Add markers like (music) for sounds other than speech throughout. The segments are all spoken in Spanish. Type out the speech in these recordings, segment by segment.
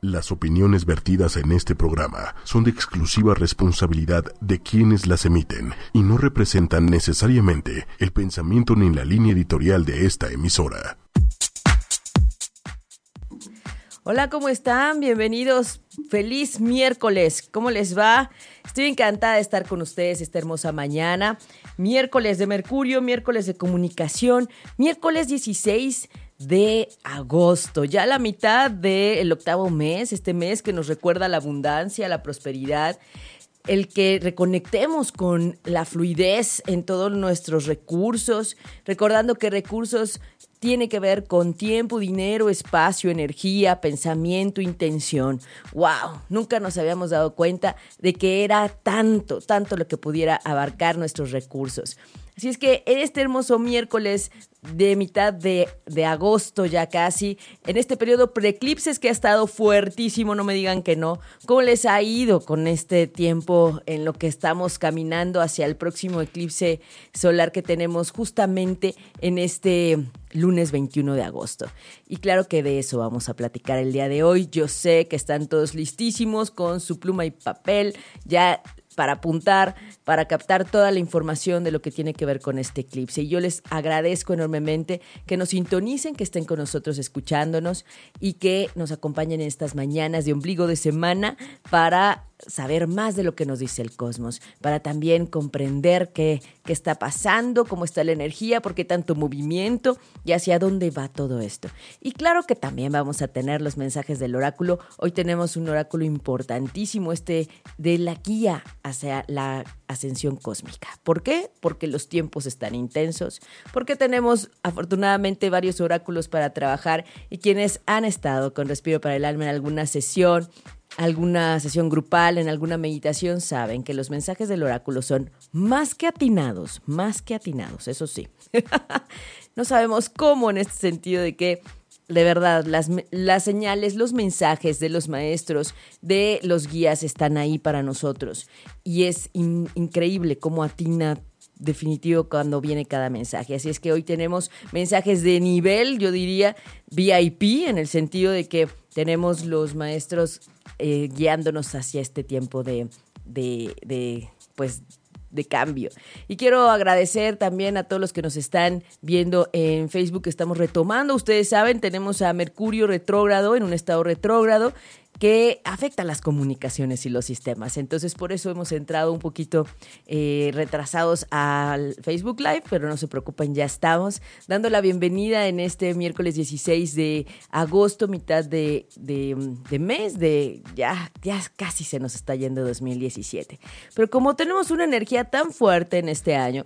Las opiniones vertidas en este programa son de exclusiva responsabilidad de quienes las emiten y no representan necesariamente el pensamiento ni la línea editorial de esta emisora. Hola, ¿cómo están? Bienvenidos. Feliz miércoles. ¿Cómo les va? Estoy encantada de estar con ustedes esta hermosa mañana. Miércoles de Mercurio, miércoles de comunicación, miércoles 16 de agosto, ya la mitad del octavo mes, este mes que nos recuerda la abundancia, la prosperidad, el que reconectemos con la fluidez en todos nuestros recursos, recordando que recursos tiene que ver con tiempo, dinero, espacio, energía, pensamiento, intención. ¡Wow! Nunca nos habíamos dado cuenta de que era tanto, tanto lo que pudiera abarcar nuestros recursos. Así es que en este hermoso miércoles de mitad de, agosto ya casi, en este periodo preeclipses que ha estado fuertísimo, no me digan que no, ¿cómo les ha ido con este tiempo en lo que estamos caminando hacia el próximo eclipse solar que tenemos justamente en este lunes 21 de agosto? Y claro que de eso vamos a platicar el día de hoy. Yo sé que están todos listísimos con su pluma y papel, ya para apuntar, para captar toda la información de lo que tiene que ver con este eclipse. Y yo les agradezco enormemente que nos sintonicen, que estén con nosotros escuchándonos y que nos acompañen en estas mañanas de ombligo de semana para saber más de lo que nos dice el cosmos, para también comprender qué, qué, está pasando, cómo está la energía, por qué tanto movimiento y hacia dónde va todo esto. Y claro que también vamos a tener los mensajes del oráculo. Hoy tenemos un oráculo importantísimo, este de la guía hacia la ascensión cósmica. ¿Por qué? Porque los tiempos están intensos, porque tenemos afortunadamente varios oráculos para trabajar y quienes han estado con Respiro para el Alma en alguna sesión, alguna sesión grupal, en alguna meditación, saben que los mensajes del oráculo son más que atinados, más que atinados, eso sí. (laughs) no sabemos cómo en este sentido de que de verdad, las, las, señales, los mensajes de los maestros, de los guías están ahí para nosotros. Y es increíble cómo atina definitivo cuando viene cada mensaje. Así es que hoy tenemos mensajes de nivel, yo diría VIP, en el sentido de que tenemos los maestros eh, guiándonos hacia este tiempo de, de, de, pues, de cambio. Y quiero agradecer también a todos los que nos están viendo en Facebook. Estamos retomando, ustedes saben, tenemos a Mercurio retrógrado en un estado retrógrado que afecta las comunicaciones y los sistemas. Entonces, por eso hemos entrado un poquito eh, retrasados al Facebook Live, pero no se preocupen, ya estamos dando la bienvenida en este miércoles 16 de agosto, mitad de, de, mes, de ya, ya casi se nos está yendo 2017. Pero como tenemos una energía tan fuerte en este año,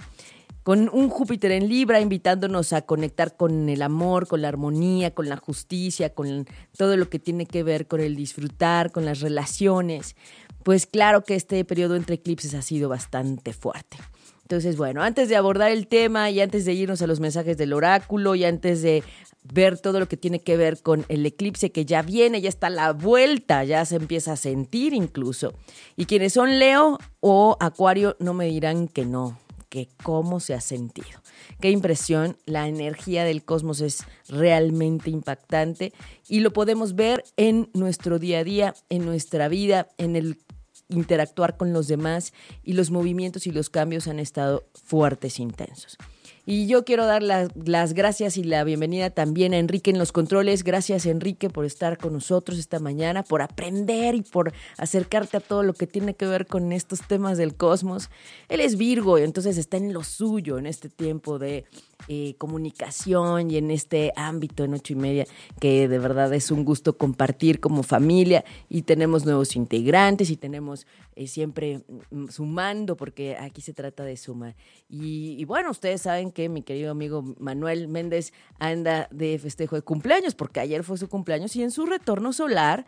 con un Júpiter en Libra invitándonos a conectar con el amor, con la armonía, con la justicia, con todo lo que tiene que ver con el disfrutar, con las relaciones. Pues claro que este periodo entre eclipses ha sido bastante fuerte. Entonces, bueno, antes de abordar el tema y antes de irnos a los mensajes del oráculo y antes de ver todo lo que tiene que ver con el eclipse que ya viene, ya está la vuelta, ya se empieza a sentir incluso. Y quienes son Leo o Acuario no me dirán que no, que cómo se ha sentido. Qué impresión, la energía del cosmos es realmente impactante y lo podemos ver en nuestro día a día, en nuestra vida, en el interactuar con los demás y los movimientos y los cambios han estado fuertes, intensos. Y yo quiero dar las, gracias y la bienvenida también a Enrique en los controles. Gracias Enrique por estar con nosotros esta mañana, por aprender y por acercarte a todo lo que tiene que ver con estos temas del cosmos. Él es Virgo entonces está en lo suyo en este tiempo de eh, comunicación y en este ámbito en ocho y media que de verdad es un gusto compartir como familia y tenemos nuevos integrantes y tenemos eh, siempre mm, sumando porque aquí se trata de sumar. Y, bueno, ustedes saben que mi querido amigo Manuel Méndez anda de festejo de cumpleaños porque ayer fue su cumpleaños y en su retorno solar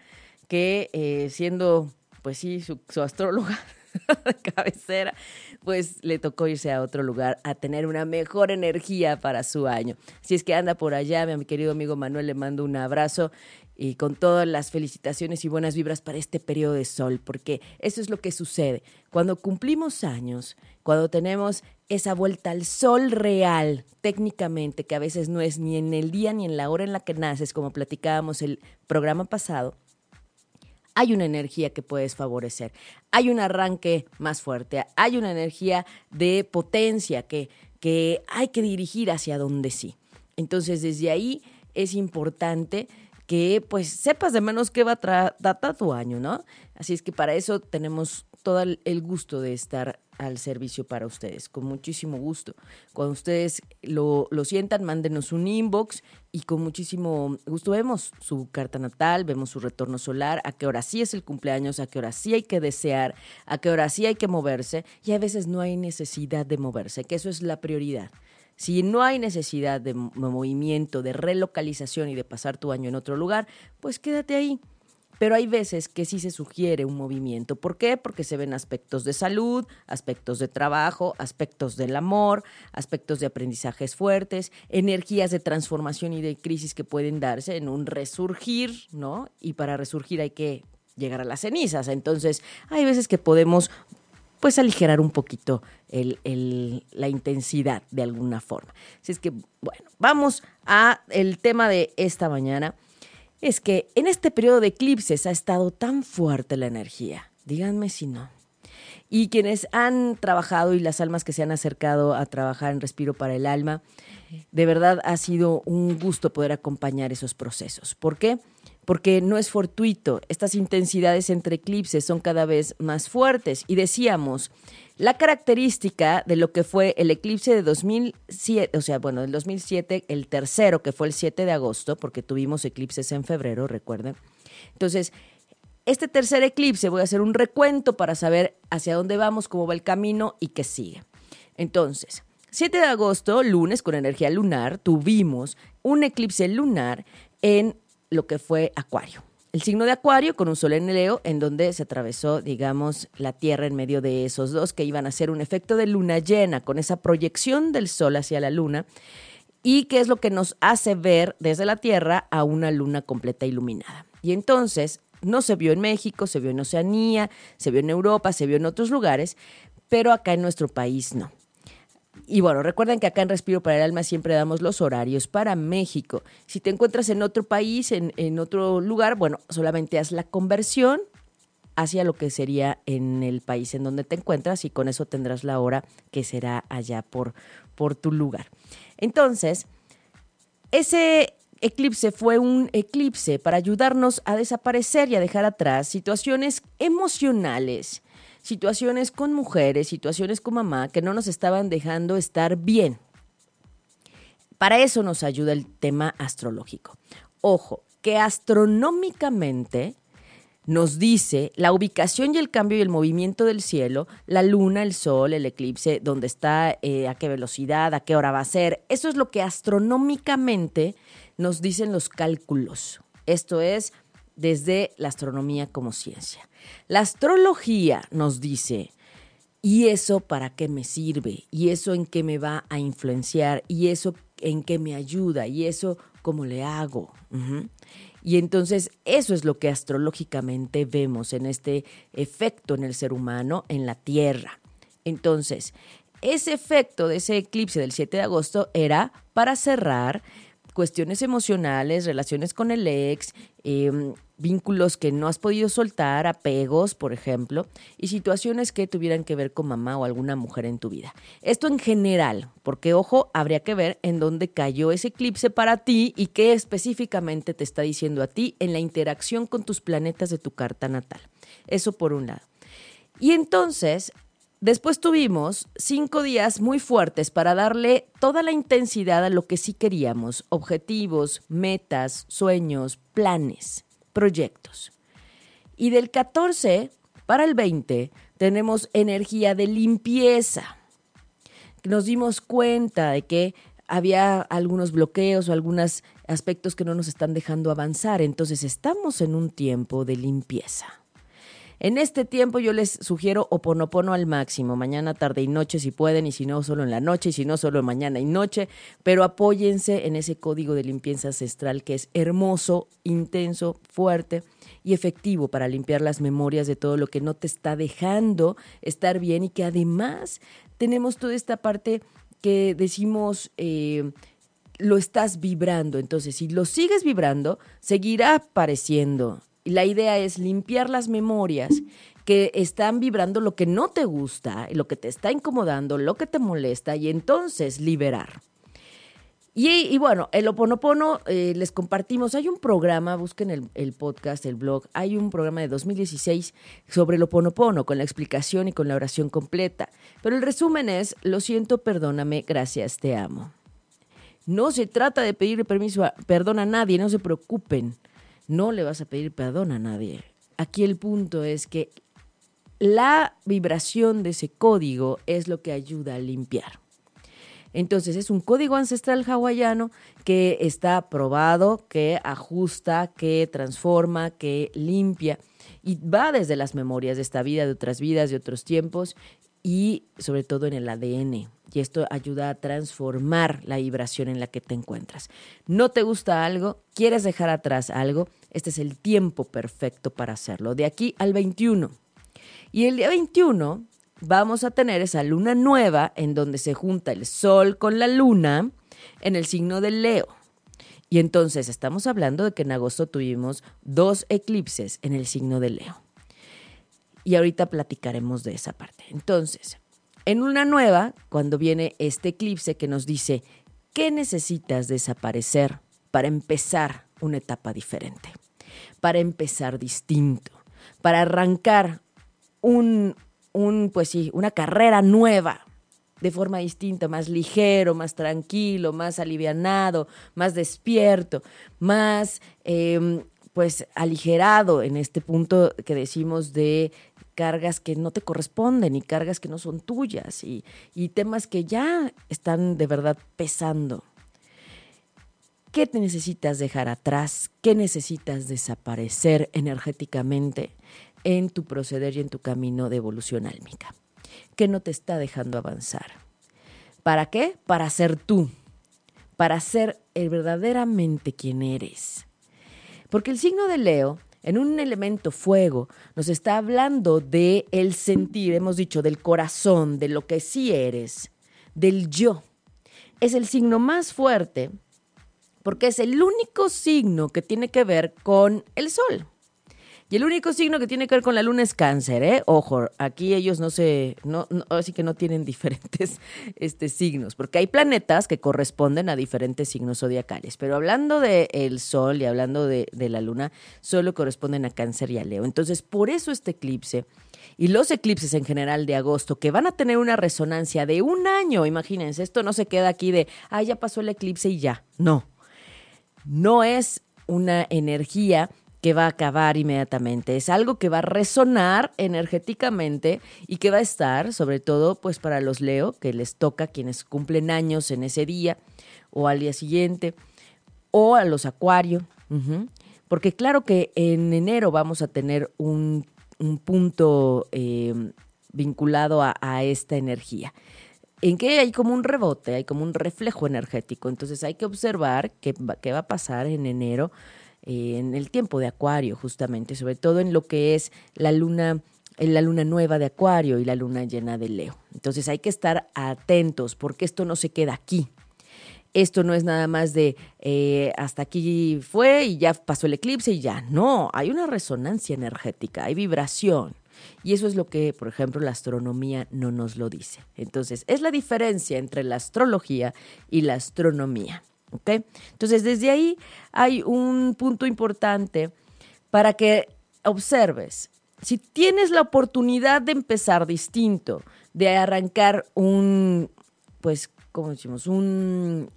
que eh, siendo pues sí su, su astróloga (laughs) de cabecera, pues le tocó irse a otro lugar a tener una mejor energía para su año. Si es que anda por allá, mi querido amigo Manuel le mando un abrazo y con todas las felicitaciones y buenas vibras para este periodo de sol, porque eso es lo que sucede. Cuando cumplimos años, cuando tenemos esa vuelta al sol real, técnicamente, que a veces no es ni en el día ni en la hora en la que naces, como platicábamos el programa pasado, hay una energía que puedes favorecer, hay un arranque más fuerte, hay una energía de potencia que, que hay que dirigir hacia donde sí. Entonces, desde ahí es importante que pues sepas de menos qué va a tratar tu año, ¿no? Así es que para eso tenemos todo el gusto de estar al servicio para ustedes, con muchísimo gusto. Cuando ustedes lo, lo, sientan, mándenos un inbox y con muchísimo gusto vemos su carta natal, vemos su retorno solar, a qué hora sí es el cumpleaños, a qué hora sí hay que desear, a qué hora sí hay que moverse y a veces no hay necesidad de moverse, que eso es la prioridad. Si no hay necesidad de movimiento, de relocalización y de pasar tu año en otro lugar, pues quédate ahí. Pero hay veces que sí se sugiere un movimiento. ¿Por qué? Porque se ven aspectos de salud, aspectos de trabajo, aspectos del amor, aspectos de aprendizajes fuertes, energías de transformación y de crisis que pueden darse en un resurgir, ¿no? Y para resurgir hay que llegar a las cenizas. Entonces, hay veces que podemos pues aligerar un poquito la intensidad de alguna forma. Así es que, bueno, vamos a el tema de esta mañana. Es que en este periodo de eclipses ha estado tan fuerte la energía. Díganme si no. Y quienes han trabajado y las almas que se han acercado a trabajar en Respiro para el Alma, de verdad ha sido un gusto poder acompañar esos procesos. ¿Por qué? porque no es fortuito. Estas intensidades entre eclipses son cada vez más fuertes. Y decíamos, la característica de lo que fue el eclipse de 2007, o sea, bueno, del 2007, el tercero, que fue el 7 de agosto, porque tuvimos eclipses en febrero, recuerden. Entonces, este tercer eclipse voy a hacer un recuento para saber hacia dónde vamos, cómo va el camino y qué sigue. Entonces, 7 de agosto, lunes, con energía lunar, tuvimos un eclipse lunar en lo que fue Acuario. El signo de Acuario con un sol en Leo, en donde se atravesó, digamos, la Tierra en medio de esos dos, que iban a ser un efecto de luna llena, con esa proyección del sol hacia la luna, y que es lo que nos hace ver desde la Tierra a una luna completa iluminada. Y entonces, no se vio en México, se vio en Oceanía, se vio en Europa, se vio en otros lugares, pero acá en nuestro país no. Y bueno, recuerden que acá en Respiro para el Alma siempre damos los horarios para México. Si te encuentras en otro país, en, en otro lugar, bueno, solamente haz la conversión hacia lo que sería en el país en donde te encuentras y con eso tendrás la hora que será allá por, por tu lugar. Entonces, ese eclipse fue un eclipse para ayudarnos a desaparecer y a dejar atrás situaciones emocionales situaciones con mujeres, situaciones con mamá que no nos estaban dejando estar bien. Para eso nos ayuda el tema astrológico. Ojo, que astronómicamente nos dice la ubicación y el cambio y el movimiento del cielo, la luna, el sol, el eclipse, dónde está, eh, a qué velocidad, a qué hora va a ser. Eso es lo que astronómicamente nos dicen los cálculos. Esto es desde la astronomía como ciencia. La astrología nos dice, ¿y eso para qué me sirve? ¿Y eso en qué me va a influenciar? ¿Y eso en qué me ayuda? ¿Y eso cómo le hago? Y entonces eso es lo que astrológicamente vemos en este efecto en el ser humano, en la Tierra. Entonces, ese efecto de ese eclipse del 7 de agosto era para cerrar cuestiones emocionales, relaciones con el ex, em, vínculos que no has podido soltar, apegos, por ejemplo, y situaciones que tuvieran que ver con mamá o alguna mujer en tu vida. Esto en general, porque ojo, habría que ver en dónde cayó ese eclipse para ti y qué específicamente te está diciendo a ti en la interacción con tus planetas de tu carta natal. Eso por un lado. Y entonces, Después tuvimos cinco días muy fuertes para darle toda la intensidad a lo que sí queríamos, objetivos, metas, sueños, planes, proyectos. Y del 14 para el 20 tenemos energía de limpieza. Nos dimos cuenta de que había algunos bloqueos o algunos aspectos que no nos están dejando avanzar, entonces estamos en un tiempo de limpieza. En este tiempo yo les sugiero oponopono al máximo, mañana, tarde y noche si pueden, y si no, solo en la noche, y si no, solo mañana y noche, pero apóyense en ese código de limpieza ancestral que es hermoso, intenso, fuerte y efectivo para limpiar las memorias de todo lo que no te está dejando estar bien y que además tenemos toda esta parte que decimos... Eh, lo estás vibrando. Entonces, si lo sigues vibrando, seguirá apareciendo la idea es limpiar las memorias que están vibrando lo que no te gusta, lo que te está incomodando, lo que te molesta y entonces liberar. Y, bueno, el Oponopono eh, les compartimos, hay un programa, busquen el, podcast, el blog, hay un programa de 2016 sobre el Oponopono con la explicación y con la oración completa. Pero el resumen es, lo siento, perdóname, gracias, te amo. No se trata de pedirle permiso, a, perdón a nadie, no se preocupen, no le vas a pedir perdón a nadie. Aquí el punto es que la vibración de ese código es lo que ayuda a limpiar. Entonces es un código ancestral hawaiano que está probado, que ajusta, que transforma, que limpia y va desde las memorias de esta vida, de otras vidas, de otros tiempos y sobre todo en el ADN. Y esto ayuda a transformar la vibración en la que te encuentras. ¿No te gusta algo? ¿Quieres dejar atrás algo? Este es el tiempo perfecto para hacerlo, de aquí al 21. Y el día 21 vamos a tener esa luna nueva en donde se junta el sol con la luna en el signo del Leo. Y entonces estamos hablando de que en agosto tuvimos dos eclipses en el signo de Leo. Y ahorita platicaremos de esa parte. Entonces, en luna nueva, cuando viene este eclipse que nos dice, ¿qué necesitas desaparecer para empezar una etapa diferente? Para empezar distinto, para arrancar un, un, pues sí, una carrera nueva, de forma distinta, más ligero, más tranquilo, más alivianado, más despierto, más em, pues aligerado en este punto que decimos de cargas que no te corresponden y cargas que no son tuyas y, y temas que ya están de verdad pesando. ¿Qué te necesitas dejar atrás? ¿Qué necesitas desaparecer energéticamente? en tu proceder y en tu camino de evolución álmica, que no te está dejando avanzar. ¿Para qué? Para ser tú, para ser el verdaderamente quien eres. Porque el signo de Leo, en un elemento fuego, nos está hablando de el sentir, hemos dicho, del corazón, de lo que sí eres, del yo. Es el signo más fuerte porque es el único signo que tiene que ver con el sol. Y el único signo que tiene que ver con la luna es cáncer, ¿eh? Ojo, aquí ellos no se, no, así que no tienen (laughs) diferentes este, signos, porque hay planetas que corresponden a diferentes signos zodiacales, pero hablando del el sol y hablando de, de la luna, solo corresponden a cáncer y a Leo. Entonces, por eso este eclipse y los eclipses en general de agosto, que van a tener una resonancia de un año, imagínense, esto no se queda aquí de, ah, ya pasó el eclipse y ya, no. No es una energía que va a acabar inmediatamente. Es algo que va a resonar energéticamente y que va a estar, sobre todo, pues para los Leo, que les toca quienes cumplen años en ese día o al día siguiente, o a los Acuario. Porque claro que en enero vamos a tener un, punto em, vinculado a, esta energía en que hay como un rebote, hay como un reflejo energético. Entonces hay que observar qué, qué va a pasar en enero eh, en el tiempo de Acuario, justamente, sobre todo en lo que es la luna la luna nueva de Acuario y la luna llena de Leo. Entonces hay que estar atentos porque esto no se queda aquí. Esto no es nada más de eh, hasta aquí fue y ya pasó el eclipse y ya. No, hay una resonancia energética, hay vibración. Y eso es lo que, por ejemplo, la astronomía no nos lo dice. Entonces, es la diferencia entre la astrología y la astronomía. Entonces, desde ahí hay un punto importante para que observes. Si tienes la oportunidad de empezar distinto, de arrancar un, pues, ¿cómo decimos? Un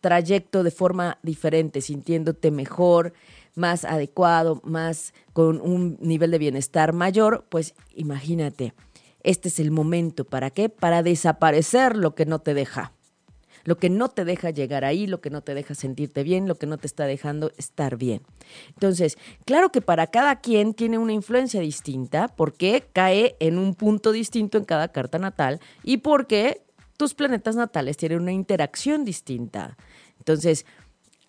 trayecto de forma diferente, sintiéndote mejor, más adecuado, más con un nivel de bienestar mayor, pues imagínate, este es el momento. ¿Para qué? Para desaparecer lo que no te deja lo que no te deja llegar ahí, lo que no te deja sentirte bien, lo que no te está dejando estar bien. Entonces, claro que para cada quien tiene una influencia distinta porque cae en un punto distinto en cada carta natal y porque tus planetas natales tienen una interacción distinta. Entonces,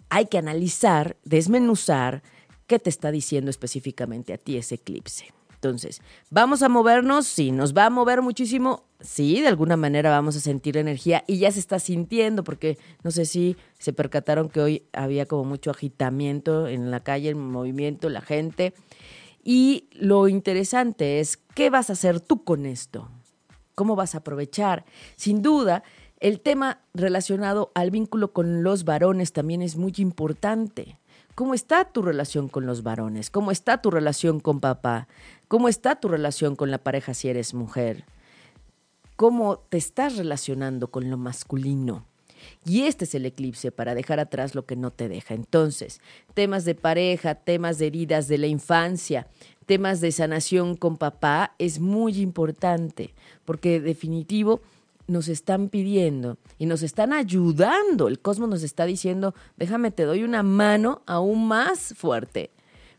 hay que analizar, desmenuzar qué te está diciendo específicamente a ti ese eclipse. Entonces, ¿vamos a movernos? Sí, nos va a mover muchísimo. Sí, de alguna manera vamos a sentir energía y ya se está sintiendo, porque no sé si se percataron que hoy había como mucho agitamiento en la calle, el movimiento, la gente. Y lo interesante es, ¿qué vas a hacer tú con esto? ¿Cómo vas a aprovechar? Sin duda, el tema relacionado al vínculo con los varones también es muy importante. ¿Cómo está tu relación con los varones? ¿Cómo está tu relación con papá? ¿Cómo está tu relación con la pareja si eres mujer? ¿Cómo te estás relacionando con lo masculino? Y este es el eclipse para dejar atrás lo que no te deja. Entonces, temas de pareja, temas de heridas de la infancia, temas de sanación con papá es muy importante, porque definitivo nos están pidiendo y nos están ayudando. El cosmos nos está diciendo, déjame, te doy una mano aún más fuerte.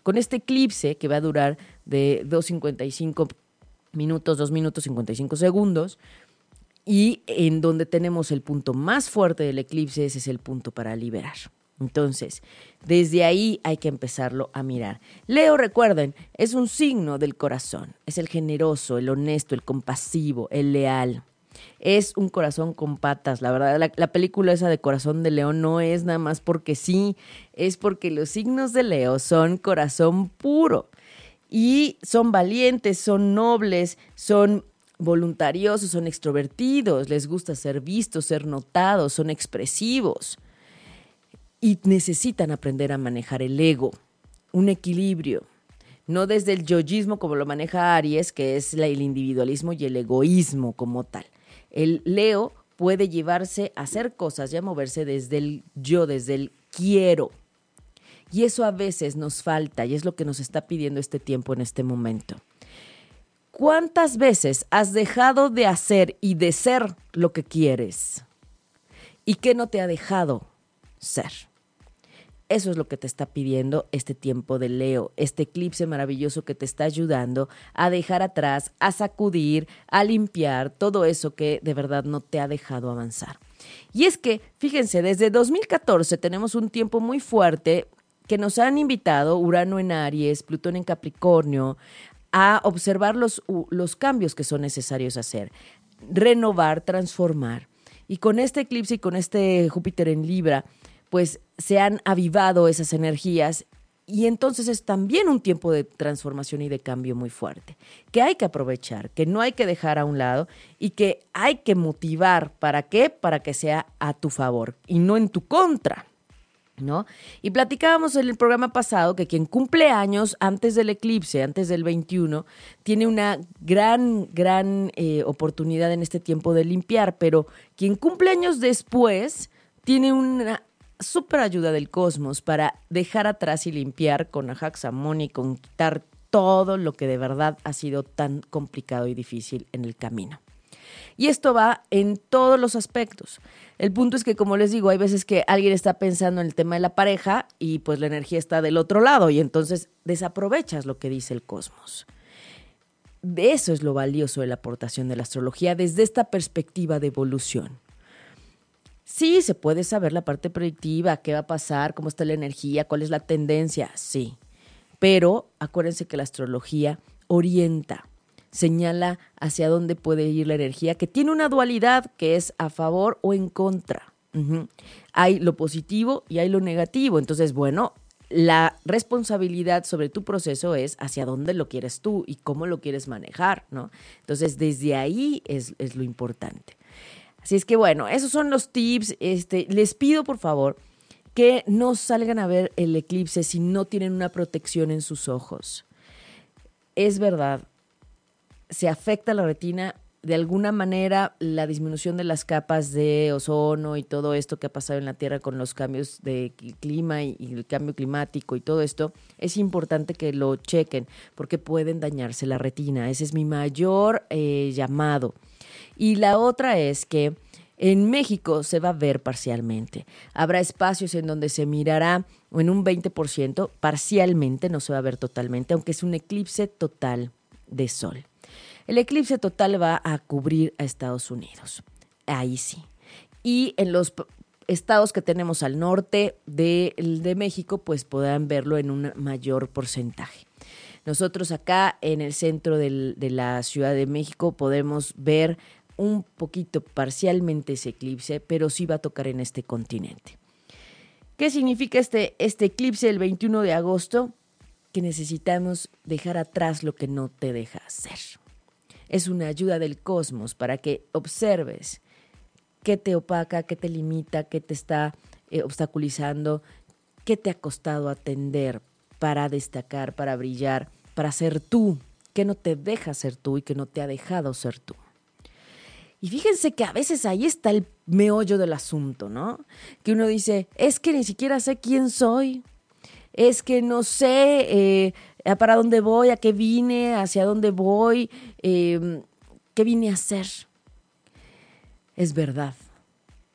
Con este eclipse que va a durar de 2.55 minutos, 2 minutos 55 segundos, y en donde tenemos el punto más fuerte del eclipse, ese es el punto para liberar. Entonces, desde ahí hay que empezarlo a mirar. Leo, recuerden, es un signo del corazón. Es el generoso, el honesto, el compasivo, el leal. Es un corazón con patas, la verdad. La, la, película esa de Corazón de León no es nada más porque sí, es porque los signos de Leo son corazón puro. Y son valientes, son nobles, son voluntariosos, son extrovertidos, les gusta ser vistos, ser notados, son expresivos y necesitan aprender a manejar el ego, un equilibrio, no desde el yoísmo como lo maneja Aries, que es el individualismo y el egoísmo como tal. El Leo puede llevarse a hacer cosas y a moverse desde el yo, desde el quiero. Y eso a veces nos falta y es lo que nos está pidiendo este tiempo en este momento. ¿Cuántas veces has dejado de hacer y de ser lo que quieres? ¿Y qué no te ha dejado ser? Eso es lo que te está pidiendo este tiempo de Leo, este eclipse maravilloso que te está ayudando a dejar atrás, a sacudir, a limpiar todo eso que de verdad no te ha dejado avanzar. Y es que, fíjense, desde 2014 tenemos un tiempo muy fuerte que nos han invitado Urano en Aries, Plutón en Capricornio, a observar los, los cambios que son necesarios hacer, renovar, transformar. Y con este eclipse y con este Júpiter en Libra, pues se han avivado esas energías y entonces es también un tiempo de transformación y de cambio muy fuerte, que hay que aprovechar, que no hay que dejar a un lado y que hay que motivar. ¿Para qué? Para que sea a tu favor y no en tu contra. ¿No? Y platicábamos en el programa pasado que quien cumple años antes del eclipse, antes del 21, tiene una gran, gran eh, oportunidad en este tiempo de limpiar, pero quien cumple años después tiene una súper ayuda del cosmos para dejar atrás y limpiar con Ajaxamón y con quitar todo lo que de verdad ha sido tan complicado y difícil en el camino. Y esto va en todos los aspectos. El punto es que, como les digo, hay veces que alguien está pensando en el tema de la pareja y pues la energía está del otro lado y entonces desaprovechas lo que dice el cosmos. De eso es lo valioso de la aportación de la astrología desde esta perspectiva de evolución. Sí, se puede saber la parte predictiva, qué va a pasar, cómo está la energía, cuál es la tendencia, sí. Pero acuérdense que la astrología orienta, señala hacia dónde puede ir la energía, que tiene una dualidad que es a favor o en contra. Hay lo positivo y hay lo negativo. Entonces, bueno, la responsabilidad sobre tu proceso es hacia dónde lo quieres tú y cómo lo quieres manejar, ¿no? Entonces, desde ahí es, es lo importante. Así es que, bueno, esos son los tips. Este, les pido, por favor, que no salgan a ver el eclipse si no tienen una protección en sus ojos. Es verdad, se afecta la retina de alguna manera la disminución de las capas de ozono y todo esto que ha pasado en la Tierra con los cambios de clima y, el cambio climático y todo esto, es importante que lo chequen porque pueden dañarse la retina. Ese es mi mayor eh, llamado. Y la otra es que en México se va a ver parcialmente. Habrá espacios en donde se mirará en un 20%, parcialmente, no se va a ver totalmente, aunque es un eclipse total de sol. El eclipse total va a cubrir a Estados Unidos. Ahí sí. Y en los estados que tenemos al norte de, México, pues podrán verlo en un mayor porcentaje. Nosotros acá en el centro de la Ciudad de México podemos ver un poquito parcialmente ese eclipse, pero sí va a tocar en este continente. ¿Qué significa este, este eclipse el 21 de agosto? Que necesitamos dejar atrás lo que no te deja hacer. Es una ayuda del cosmos para que observes qué te opaca, qué te limita, qué te está eh, obstaculizando, qué te ha costado atender para destacar, para brillar, para ser tú, qué no te deja ser tú y que no te ha dejado ser tú. Y fíjense que a veces ahí está el meollo del asunto, ¿no? Que uno dice, es que ni siquiera sé quién soy, es que no sé eh, para dónde voy, a qué vine, hacia dónde voy, eh, qué vine a hacer. Es verdad.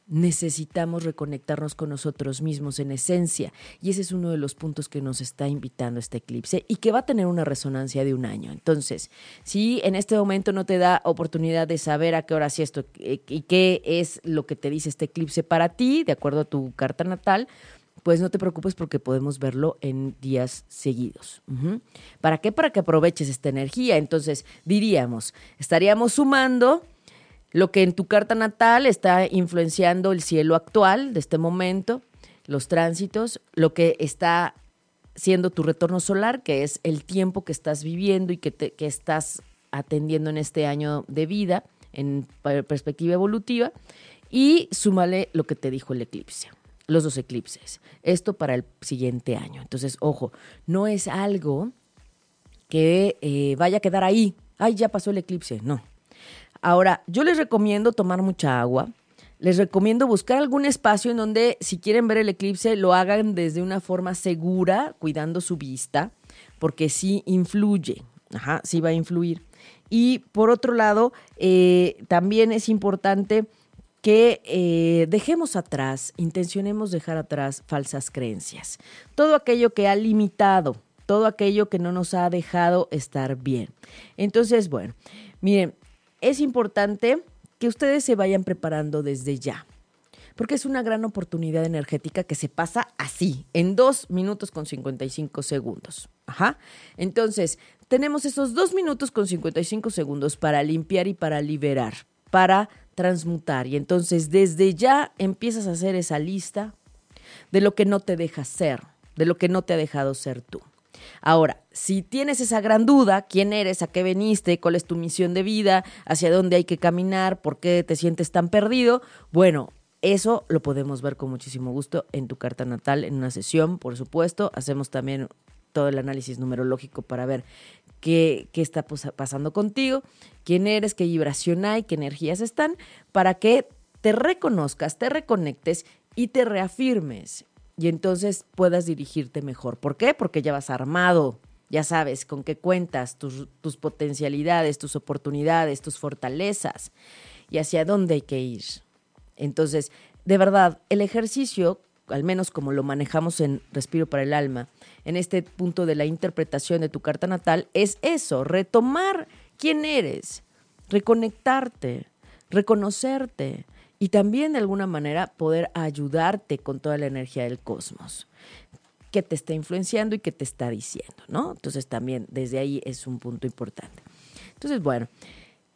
Necesitamos reconectarnos con nosotros mismos en esencia y ese es uno de los puntos que nos está invitando este eclipse y que va a tener una resonancia de un año. Entonces, si en este momento no te da oportunidad de saber a qué hora sí esto eh, y qué es lo que te dice este eclipse para ti, de acuerdo a tu carta natal, pues no te preocupes porque podemos verlo en días seguidos. ¿Para qué? Para que aproveches esta energía. Entonces, diríamos, estaríamos sumando lo que en tu carta natal está influenciando el cielo actual de este momento, los tránsitos, lo que está siendo tu retorno solar, que es el tiempo que estás viviendo y que, estás atendiendo en este año de vida, en per- perspectiva evolutiva, y súmale lo que te dijo el eclipse, los dos eclipses. Esto para el siguiente año. Entonces, ojo, no es algo que eh, vaya a quedar ahí. Ay, ya pasó el eclipse. No. Ahora, yo les recomiendo tomar mucha agua. Les recomiendo buscar algún espacio en donde, si quieren ver el eclipse, lo hagan desde una forma segura, cuidando su vista, porque sí influye. Ajá, sí va a influir. Y por otro lado, eh, también es importante que eh, dejemos atrás, intencionemos dejar atrás falsas creencias. Todo aquello que ha limitado, todo aquello que no nos ha dejado estar bien. Entonces, bueno, miren, es importante que ustedes se vayan preparando desde ya. Porque es una gran oportunidad energética que se pasa así, en dos minutos con 55 segundos. Ajá. Entonces, tenemos esos dos minutos con 55 segundos para limpiar y para liberar, para transmutar. Y entonces, desde ya empiezas a hacer esa lista de lo que no te deja ser, de lo que no te ha dejado ser tú. Ahora, si tienes esa gran duda, quién eres, a qué veniste, cuál es tu misión de vida, hacia dónde hay que caminar, por qué te sientes tan perdido, bueno, eso lo podemos ver con muchísimo gusto en tu carta natal, en una sesión, por supuesto. Hacemos también todo el análisis numerológico para ver qué, está pasando contigo, quién eres, qué vibración hay, qué energías están, para que te reconozcas, te reconectes y te reafirmes y entonces puedas dirigirte mejor. ¿Por qué? Porque ya vas armado, ya sabes con qué cuentas, tus, tus potencialidades, tus oportunidades, tus fortalezas y hacia dónde hay que ir. Entonces, de verdad, el ejercicio, al menos como lo manejamos en Respiro para el Alma, en este punto de la interpretación de tu carta natal, es eso, retomar quién eres, reconectarte, reconocerte y también de alguna manera poder ayudarte con toda la energía del cosmos que te está influenciando y que te está diciendo, ¿no? Entonces también desde ahí es un punto importante. Entonces, bueno,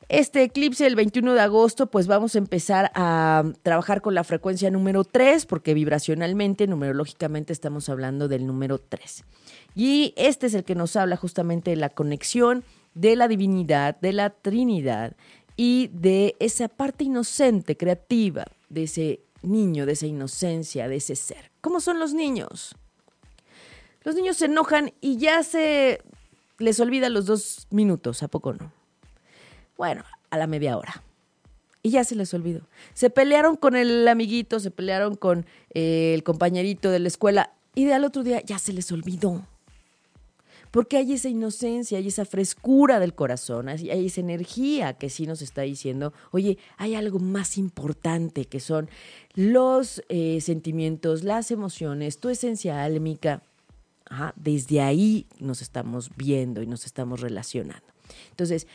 este eclipse el 21 de agosto, pues vamos a empezar a trabajar con la frecuencia número 3, porque vibracionalmente, numerológicamente estamos hablando del número 3. Y este es el que nos habla justamente de la conexión de la divinidad, de la Trinidad y de esa parte inocente, creativa, de ese niño, de esa inocencia, de ese ser. ¿Cómo son los niños? Los niños se enojan y ya se les olvida los dos minutos, ¿a poco no? Bueno, a la media hora. Y ya se les olvidó. Se pelearon con el amiguito, se pelearon con eh, el compañerito de la escuela y al otro día ya se les olvidó. Porque hay esa inocencia, hay esa frescura del corazón, hay esa energía que sí nos está diciendo, oye, hay algo más importante que son los eh, sentimientos, las emociones, tu esencia álmica. Desde ahí nos estamos viendo y nos estamos relacionando. Entonces,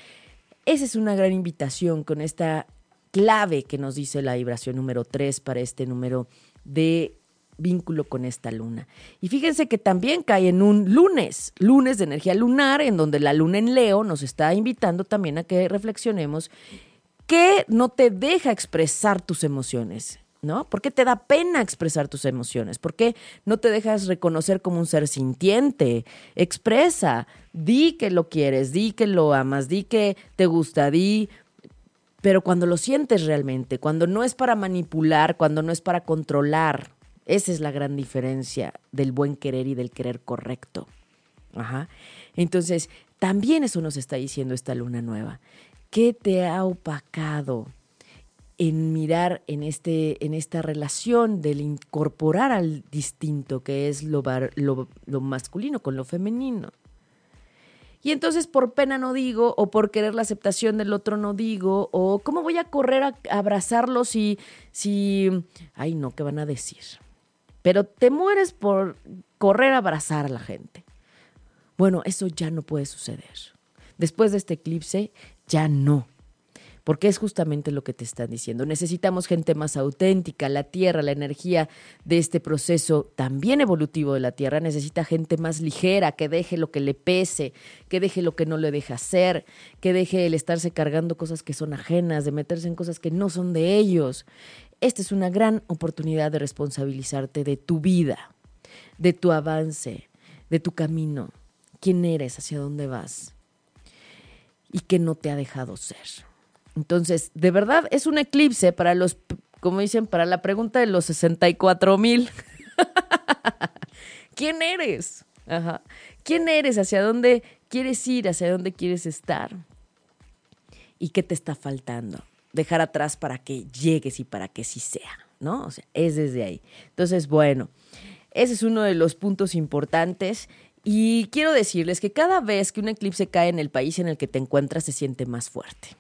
esa es una gran invitación con esta clave que nos dice la vibración número 3 para este número de vínculo con esta luna. Y fíjense que también cae en un lunes, lunes de energía lunar, en donde la luna en Leo nos está invitando también a que reflexionemos qué no te deja expresar tus emociones. ¿No? ¿Por qué te da pena expresar tus emociones? ¿Por qué no te dejas reconocer como un ser sintiente? Expresa, di que lo quieres, di que lo amas, di que te gusta, di pero cuando lo sientes realmente, cuando no es para manipular, cuando no es para controlar, esa es la gran diferencia del buen querer y del querer correcto. Ajá. Entonces, también eso nos está diciendo esta luna nueva. ¿Qué te ha opacado en mirar en, este, en esta relación del incorporar al distinto que es lo, lo masculino con lo femenino? Y entonces por pena no digo, o por querer la aceptación del otro no digo, o cómo voy a correr a abrazarlo si, si, ay no, ¿qué van a decir? Pero te mueres por correr a abrazar a la gente. Bueno, eso ya no puede suceder. Después de este eclipse, ya no porque es justamente lo que te están diciendo. Necesitamos gente más auténtica, la Tierra, la energía de este proceso también evolutivo de la Tierra necesita gente más ligera, que deje lo que le pese, que deje lo que no le deja hacer, que deje el estarse cargando cosas que son ajenas, de meterse en cosas que no son de ellos. Esta es una gran oportunidad de responsabilizarte de tu vida, de tu avance, de tu camino, quién eres, hacia dónde vas y qué no te ha dejado ser. Entonces, de verdad, es un eclipse para los, como dicen, para la pregunta de los 64 mil. (laughs) ¿Quién eres? Ajá. ¿Quién eres? ¿Hacia dónde quieres ir? ¿Hacia dónde quieres estar? ¿Y qué te está faltando? Dejar atrás para que llegues y para que sí sea, ¿no? O sea, es desde ahí. Entonces, bueno, ese es uno de los puntos importantes. Y quiero decirles que cada vez que un eclipse cae en el país en el que te encuentras se siente más fuerte.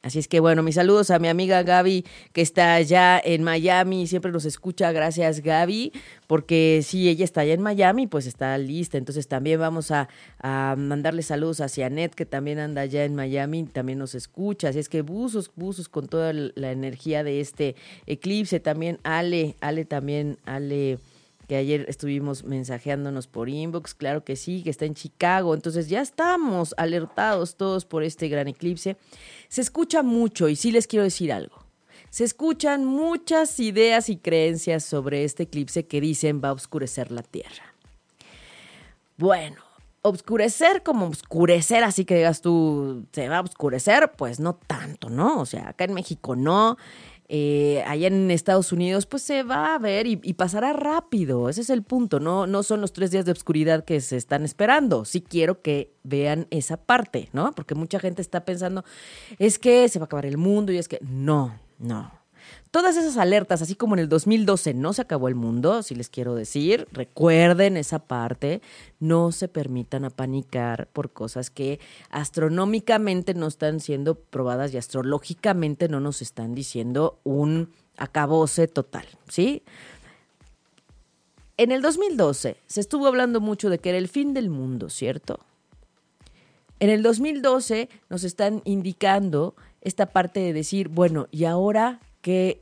Así es que bueno, mis saludos a mi amiga Gaby que está allá en Miami, siempre nos escucha, gracias Gaby, porque si ella está allá en Miami, pues está lista, entonces también vamos a, mandarle saludos a Cianet que también anda allá en Miami, también nos escucha, así es que buzos, buzos con toda la energía de este eclipse, también Ale, Ale también, Ale que ayer estuvimos mensajeándonos por inbox, claro que sí, que está en Chicago, entonces ya estamos alertados todos por este gran eclipse. Se escucha mucho y sí les quiero decir algo. Se escuchan muchas ideas y creencias sobre este eclipse que dicen va a oscurecer la Tierra. Bueno, obscurecer como oscurecer, así que digas tú, se va a oscurecer, pues no tanto, ¿no? O sea, acá en México no. Eh, allá en Estados Unidos, pues se va a ver y, pasará rápido. Ese es el punto. No, no son los tres días de oscuridad que se están esperando. Sí quiero que vean esa parte, ¿no? Porque mucha gente está pensando, es que se va a acabar el mundo y es que no, no. Todas esas alertas, así como en el 2012 no se acabó el mundo, si les quiero decir, recuerden esa parte, no se permitan apanicar por cosas que astronómicamente no están siendo probadas y astrológicamente no nos están diciendo un acabose total, ¿sí? En el 2012 se estuvo hablando mucho de que era el fin del mundo, ¿cierto? En el 2012 nos están indicando esta parte de decir, bueno, ¿y ahora que,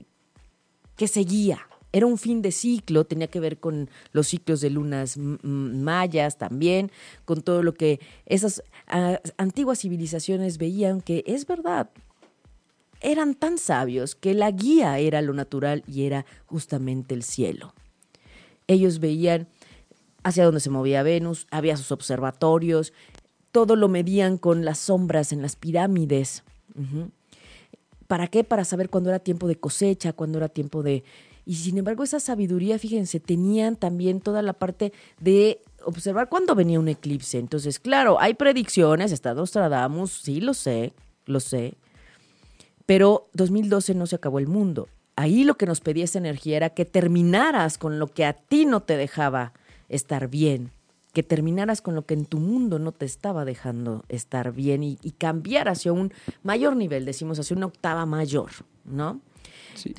que seguía. Era un fin de ciclo, tenía que ver con los ciclos de lunas mayas también, con todo lo que esas ah, antiguas civilizaciones veían que es verdad, eran tan sabios que la guía era lo natural y era justamente el cielo. Ellos veían hacia dónde se movía Venus, había sus observatorios, todo lo medían con las sombras en las pirámides. ¿Para qué? Para saber cuándo era tiempo de cosecha, cuándo era tiempo de... Y sin embargo, esa sabiduría, fíjense, tenían también toda la parte de observar cuándo venía un eclipse. Entonces, claro, hay predicciones, está Nostradamus, sí lo sé, lo sé, pero 2012 no se acabó el mundo. Ahí lo que nos pedía esa energía era que terminaras con lo que a ti no te dejaba estar bien, que terminaras con lo que en tu mundo no te estaba dejando estar bien y, cambiar hacia un mayor nivel, decimos hacia una octava mayor, ¿no? Sí,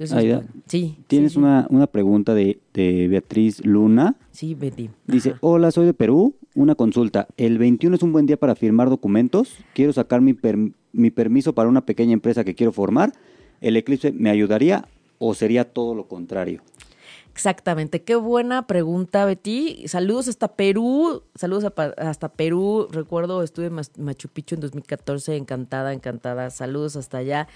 sí Tienes Una, una, pregunta de, Beatriz Luna. Sí, Betty. Dice, hola, soy de Perú. Una consulta. ¿El 21 es un buen día para firmar documentos? Quiero sacar mi, mi permiso para una pequeña empresa que quiero formar. ¿El eclipse me ayudaría o sería todo lo contrario? Exactamente, qué buena pregunta, Betty. Saludos hasta Perú, saludos hasta Perú. Recuerdo, estuve en Machu Picchu en 2014, encantada, encantada. Saludos hasta allá.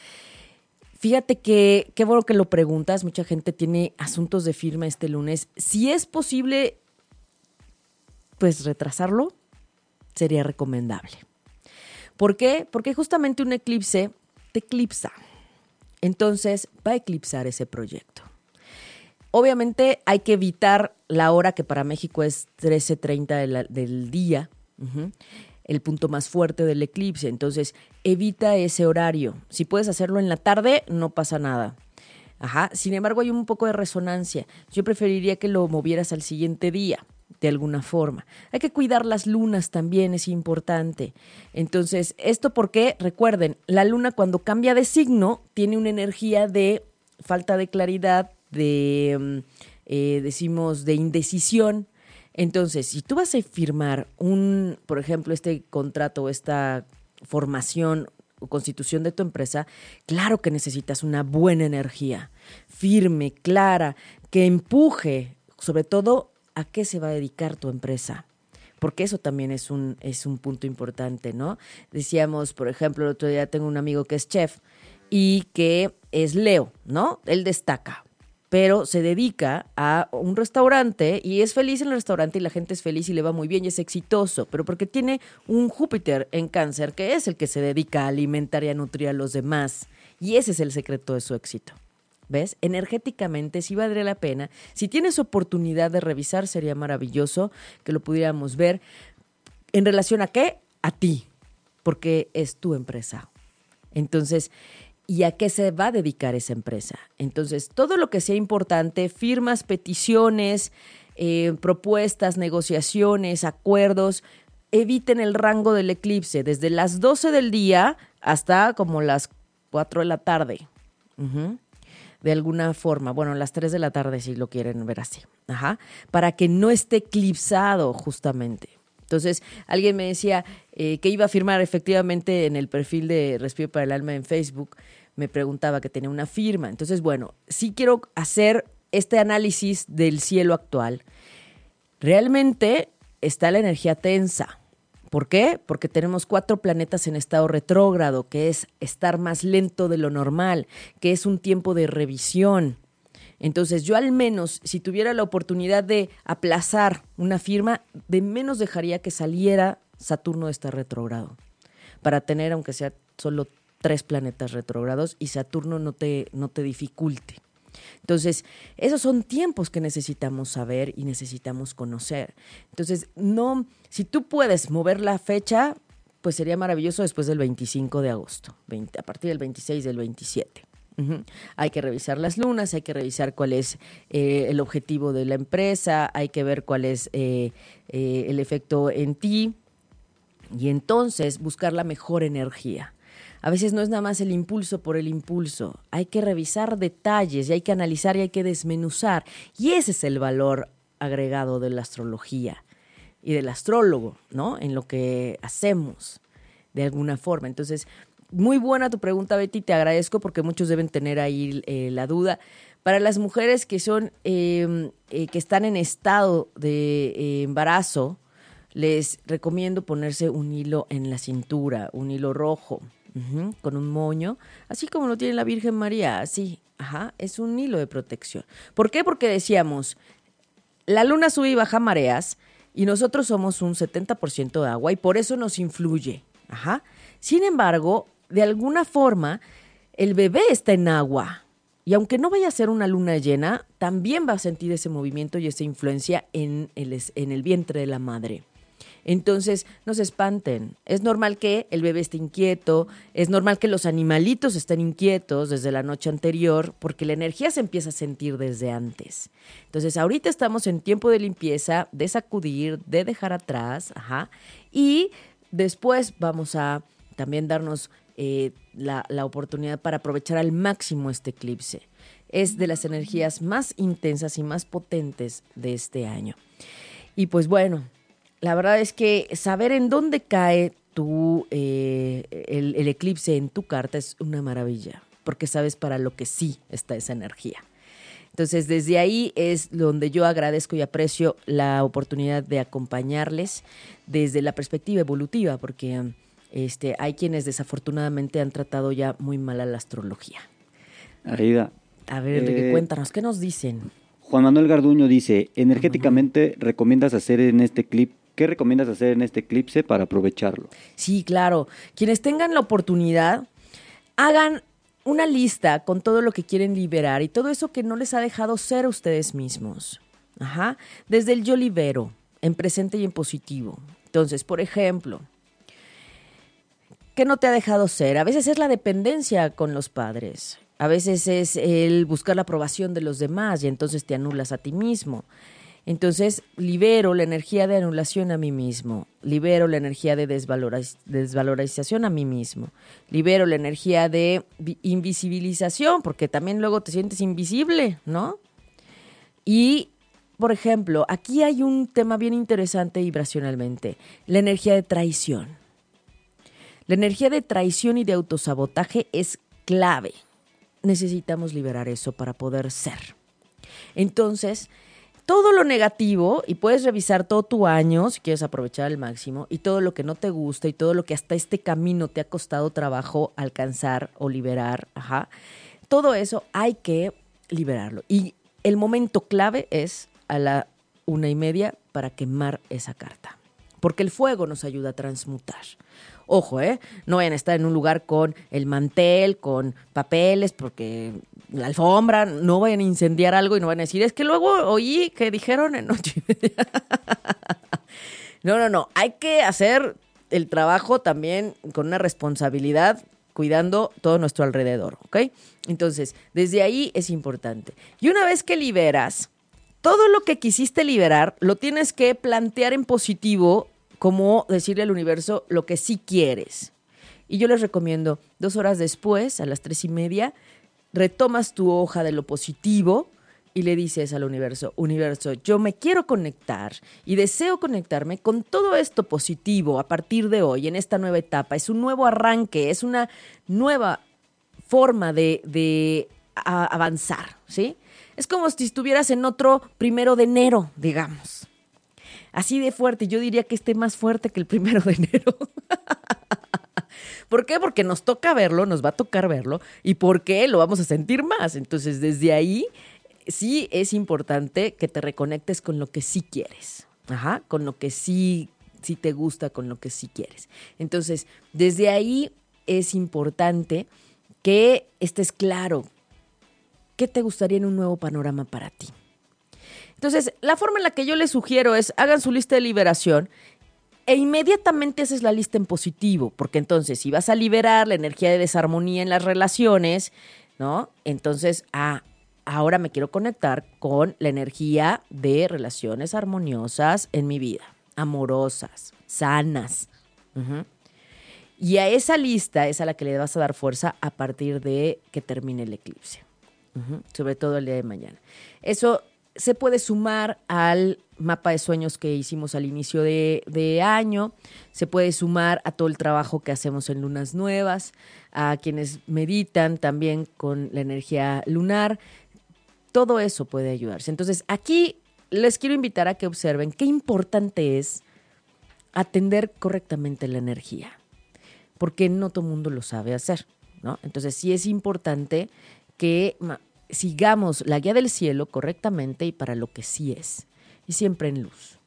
Fíjate que qué bueno que lo preguntas. Mucha gente tiene asuntos de firma este lunes. Si es posible, pues retrasarlo, sería recomendable. ¿Por qué? Porque justamente un eclipse te eclipsa. Entonces va a eclipsar ese proyecto. Obviamente hay que evitar la hora que para México es 13.30 del día, el punto más fuerte del eclipse. Entonces evita ese horario. Si puedes hacerlo en la tarde, no pasa nada. Ajá. Sin embargo, hay un poco de resonancia. Yo preferiría que lo movieras al siguiente día de alguna forma. Hay que cuidar las lunas también, es importante. Entonces, esto porque, recuerden, la luna cuando cambia de signo tiene una energía de falta de claridad, de, mm, eh, decimos, de indecisión. Entonces, si tú vas a firmar un, por ejemplo, este contrato esta formación o constitución de tu empresa, claro que necesitas una buena energía, firme, clara, que empuje, sobre todo, a qué se va a dedicar tu empresa porque eso también es un, es un punto importante, ¿no? Decíamos, por ejemplo, el otro día tengo un amigo que es chef y que es Leo, ¿no? Él destaca pero se dedica a un restaurante y es feliz en el restaurante y la gente es feliz y le va muy bien y es exitoso, pero porque tiene un Júpiter en cáncer que es el que se dedica a alimentar y a nutrir a los demás. Y ese es el secreto de su éxito. ¿Ves? Energéticamente sí valdría la pena. Si tienes oportunidad de revisar, sería maravilloso que lo pudiéramos ver. ¿En relación a qué? A ti, porque es tu empresa. Entonces, y a qué se va a dedicar esa empresa. Entonces, todo lo que sea importante, firmas, peticiones, eh, propuestas, negociaciones, acuerdos, eviten el rango del eclipse, desde las 12 del día hasta como las 4 de la tarde. De alguna forma, bueno, las 3 de la tarde si lo quieren ver así. Ajá. Para que no esté eclipsado justamente. Entonces, alguien me decía eh, que iba a firmar efectivamente en el perfil de Respiro para el Alma en Facebook me preguntaba que tenía una firma. Entonces, bueno, sí quiero hacer este análisis del cielo actual. Realmente está la energía tensa. ¿Por qué? Porque tenemos cuatro planetas en estado retrógrado, que es estar más lento de lo normal, que es un tiempo de revisión. Entonces yo al menos, si tuviera la oportunidad de aplazar una firma, de menos dejaría que saliera Saturno de este retrógrado, para tener, aunque sea solo tres planetas retrógrados y Saturno no te, no te dificulte. Entonces, esos son tiempos que necesitamos saber y necesitamos conocer. Entonces, no, si tú puedes mover la fecha, pues sería maravilloso después del 25 de agosto, a partir del 26 del 27. Hay que revisar las lunas, hay que revisar cuál es eh, el objetivo de la empresa, hay que ver cuál es eh, eh, el efecto en ti y entonces buscar la mejor energía. A veces no es nada más el impulso por el impulso. Hay que revisar detalles y hay que analizar y hay que desmenuzar. Y ese es el valor agregado de la astrología y del astrólogo, ¿no? En lo que hacemos, de alguna forma. Entonces, muy buena tu pregunta, Betty. Te agradezco porque muchos deben tener ahí eh, la duda. Para las mujeres que son, em, eh, que están en estado de eh, embarazo, les recomiendo ponerse un hilo en la cintura, un hilo rojo con un moño, así como lo tiene la Virgen María, así, ajá, es un hilo de protección. ¿Por qué? Porque decíamos, la luna sube y baja mareas y nosotros somos un 70% de agua y por eso nos influye, ajá. Sin embargo, de alguna forma, el bebé está en agua. Y aunque no vaya a ser una luna llena, también va a sentir ese movimiento y esa influencia en el, en el vientre de la madre. Entonces, no se espanten. Es normal que el bebé esté inquieto, es normal que los animalitos estén inquietos desde la noche anterior, porque la energía se empieza a sentir desde antes. Entonces, ahorita estamos en tiempo de limpieza, de sacudir, de dejar atrás, ajá, y después vamos a también darnos eh, la, la oportunidad para aprovechar al máximo este eclipse. Es de las energías más intensas y más potentes de este año. Y pues bueno, la verdad es que saber en dónde cae tu, eh, el, el, eclipse en tu carta es una maravilla, porque sabes para lo que sí está esa energía. Entonces, desde ahí es donde yo agradezco y aprecio la oportunidad de acompañarles desde la perspectiva evolutiva, porque este, hay quienes desafortunadamente han tratado ya muy mal a la astrología. Aida. A ver, Eh, cuéntanos, ¿qué nos dicen? Juan Manuel Garduño dice, energéticamente recomiendas hacer en este clip, ¿qué recomiendas hacer en este eclipse para aprovecharlo? Sí, claro. Quienes tengan la oportunidad, hagan una lista con todo lo que quieren liberar y todo eso que no les ha dejado ser ustedes mismos. Ajá. Desde el yo libero, en presente y en positivo. Entonces, por ejemplo, ¿qué no te ha dejado ser? A veces es la dependencia con los padres. A veces es el buscar la aprobación de los demás y entonces te anulas a ti mismo. Entonces libero la energía de anulación a mí mismo, libero la energía de desvaloriz- desvalorización a mí mismo, libero la energía de vi- invisibilización, porque también luego te sientes invisible, ¿no? Y, por ejemplo, aquí hay un tema bien interesante vibracionalmente, la energía de traición. La energía de traición y de autosabotaje es clave. Necesitamos liberar eso para poder ser. Entonces, todo lo negativo, y puedes revisar todo tu año si quieres aprovechar al máximo, y todo lo que no te gusta y todo lo que hasta este camino te ha costado trabajo alcanzar o liberar, ajá, todo eso hay que liberarlo. Y el momento clave es a la una y media para quemar esa carta. Porque el fuego nos ayuda a transmutar. Ojo, ¿eh? No vayan a estar en un lugar con el mantel, con papeles, porque la alfombra, no vayan a incendiar algo y no van a decir, es que luego oí que dijeron en noche. y media". (laughs) no, no, no. Hay que hacer el trabajo también con una responsabilidad, cuidando todo nuestro alrededor, ¿ok? Entonces, desde ahí es importante. Y una vez que liberas, todo lo que quisiste liberar lo tienes que plantear en positivo, como decirle al universo lo que sí quieres. Y yo les recomiendo, dos horas después, a las tres y media, retomas tu hoja de lo positivo y le dices al universo, universo, yo me quiero conectar y deseo conectarme con todo esto positivo a partir de hoy, en esta nueva etapa. Es un nuevo arranque, es una nueva forma de, de avanzar, ¿sí? Es como si estuvieras en otro primero de enero, digamos. Así de fuerte. Yo diría que esté más fuerte que el primero de enero. (laughs) ¿Por qué? Porque nos toca verlo, nos va a tocar verlo y porque lo vamos a sentir más. Entonces, desde ahí sí es importante que te reconectes con lo que sí quieres. Ajá, con lo que sí, sí te gusta, con lo que sí quieres. Entonces, desde ahí es importante que estés claro qué te gustaría en un nuevo panorama para ti. Entonces, la forma en la que yo les sugiero es hagan su lista de liberación e inmediatamente haces la lista en positivo, porque entonces si vas a liberar la energía de desarmonía en las relaciones, ¿no? Entonces, ah, ahora me quiero conectar con la energía de relaciones armoniosas en mi vida, amorosas, sanas. Y a esa lista es a la que le vas a dar fuerza a partir de que termine el eclipse. Sobre todo el día de mañana. Eso se puede sumar al mapa de sueños que hicimos al inicio de, de año, se puede sumar a todo el trabajo que hacemos en lunas nuevas, a quienes meditan también con la energía lunar. Todo eso puede ayudarse. Entonces, aquí les quiero invitar a que observen qué importante es atender correctamente la energía porque no todo el mundo lo sabe hacer, ¿no? Entonces sí es importante que sigamos la guía del cielo correctamente y para lo que sí es, y siempre en luz.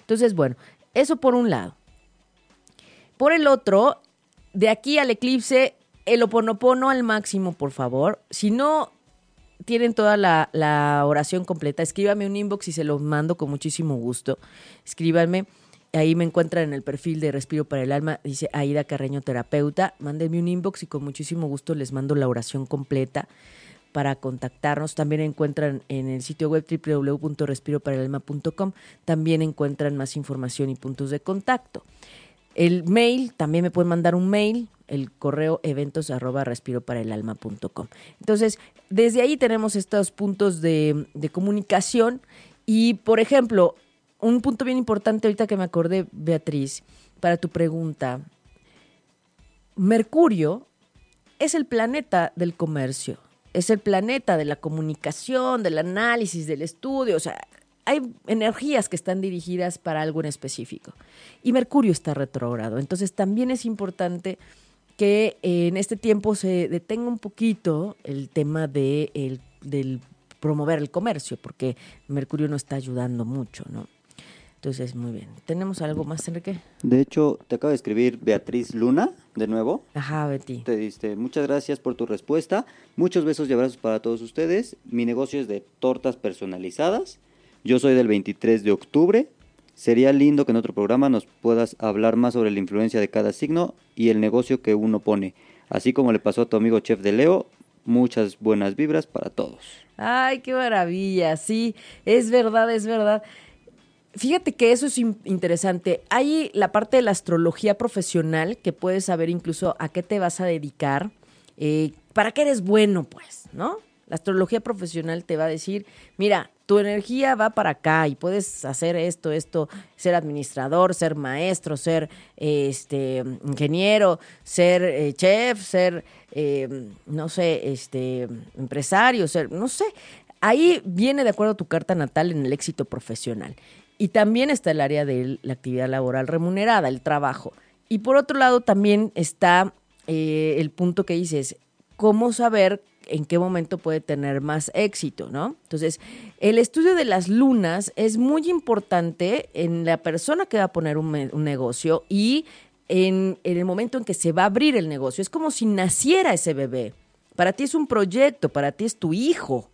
Entonces, bueno, eso por un lado. Por el otro, de aquí al eclipse, el oponopono al máximo, por favor. Si no tienen toda la, la oración completa, escríbame un inbox y se los mando con muchísimo gusto. Escríbanme. Ahí me encuentran en el perfil de Respiro para el Alma, dice Aida Carreño Terapeuta. Mándenme un inbox y con muchísimo gusto les mando la oración completa para contactarnos. También encuentran en el sitio web www.respiroparalalma.com. También encuentran más información y puntos de contacto. El mail, también me pueden mandar un mail, el correo eventos arroba respiroparaelalma.com. Entonces, desde ahí tenemos estos puntos de, de comunicación y, por ejemplo, un punto bien importante ahorita que me acordé, Beatriz, para tu pregunta. Mercurio es el planeta del comercio, es el planeta de la comunicación, del análisis, del estudio, o sea, hay energías que están dirigidas para algo en específico. Y Mercurio está retrógrado, entonces también es importante que en este tiempo se detenga un poquito el tema de el, promover el comercio, porque Mercurio no está ayudando mucho, ¿no? Entonces, muy bien. ¿Tenemos algo más, Enrique? De hecho, te acaba de escribir Beatriz Luna, de nuevo. Ajá, Betty. Te diste, muchas gracias por tu respuesta. Muchos besos y abrazos para todos ustedes. Mi negocio es de tortas personalizadas. Yo soy del 23 de octubre. Sería lindo que en otro programa nos puedas hablar más sobre la influencia de cada signo y el negocio que uno pone. Así como le pasó a tu amigo chef de Leo, muchas buenas vibras para todos. Ay, qué maravilla. Sí, es verdad, es verdad. Fíjate que eso es interesante. Hay la parte de la astrología profesional que puedes saber incluso a qué te vas a dedicar, eh, para qué eres bueno, pues, ¿no? La astrología profesional te va a decir, mira, tu energía va para acá y puedes hacer esto, esto, ser administrador, ser maestro, ser este ingeniero, ser eh, chef, ser eh, no sé, este empresario, ser, no sé. Ahí viene de acuerdo a tu carta natal en el éxito profesional. Y también está el área de la actividad laboral remunerada, el trabajo. Y por otro lado también está eh, el punto que dices, cómo saber en qué momento puede tener más éxito, ¿no? Entonces, el estudio de las lunas es muy importante en la persona que va a poner un, negocio y en, el momento en que se va a abrir el negocio. Es como si naciera ese bebé. Para ti es un proyecto, para ti es tu hijo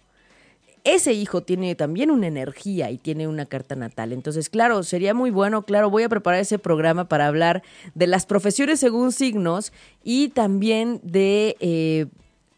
ese hijo tiene también una energía y tiene una carta natal. Entonces, claro, sería muy bueno, claro, voy a preparar ese programa para hablar de las profesiones según signos y también de, eh,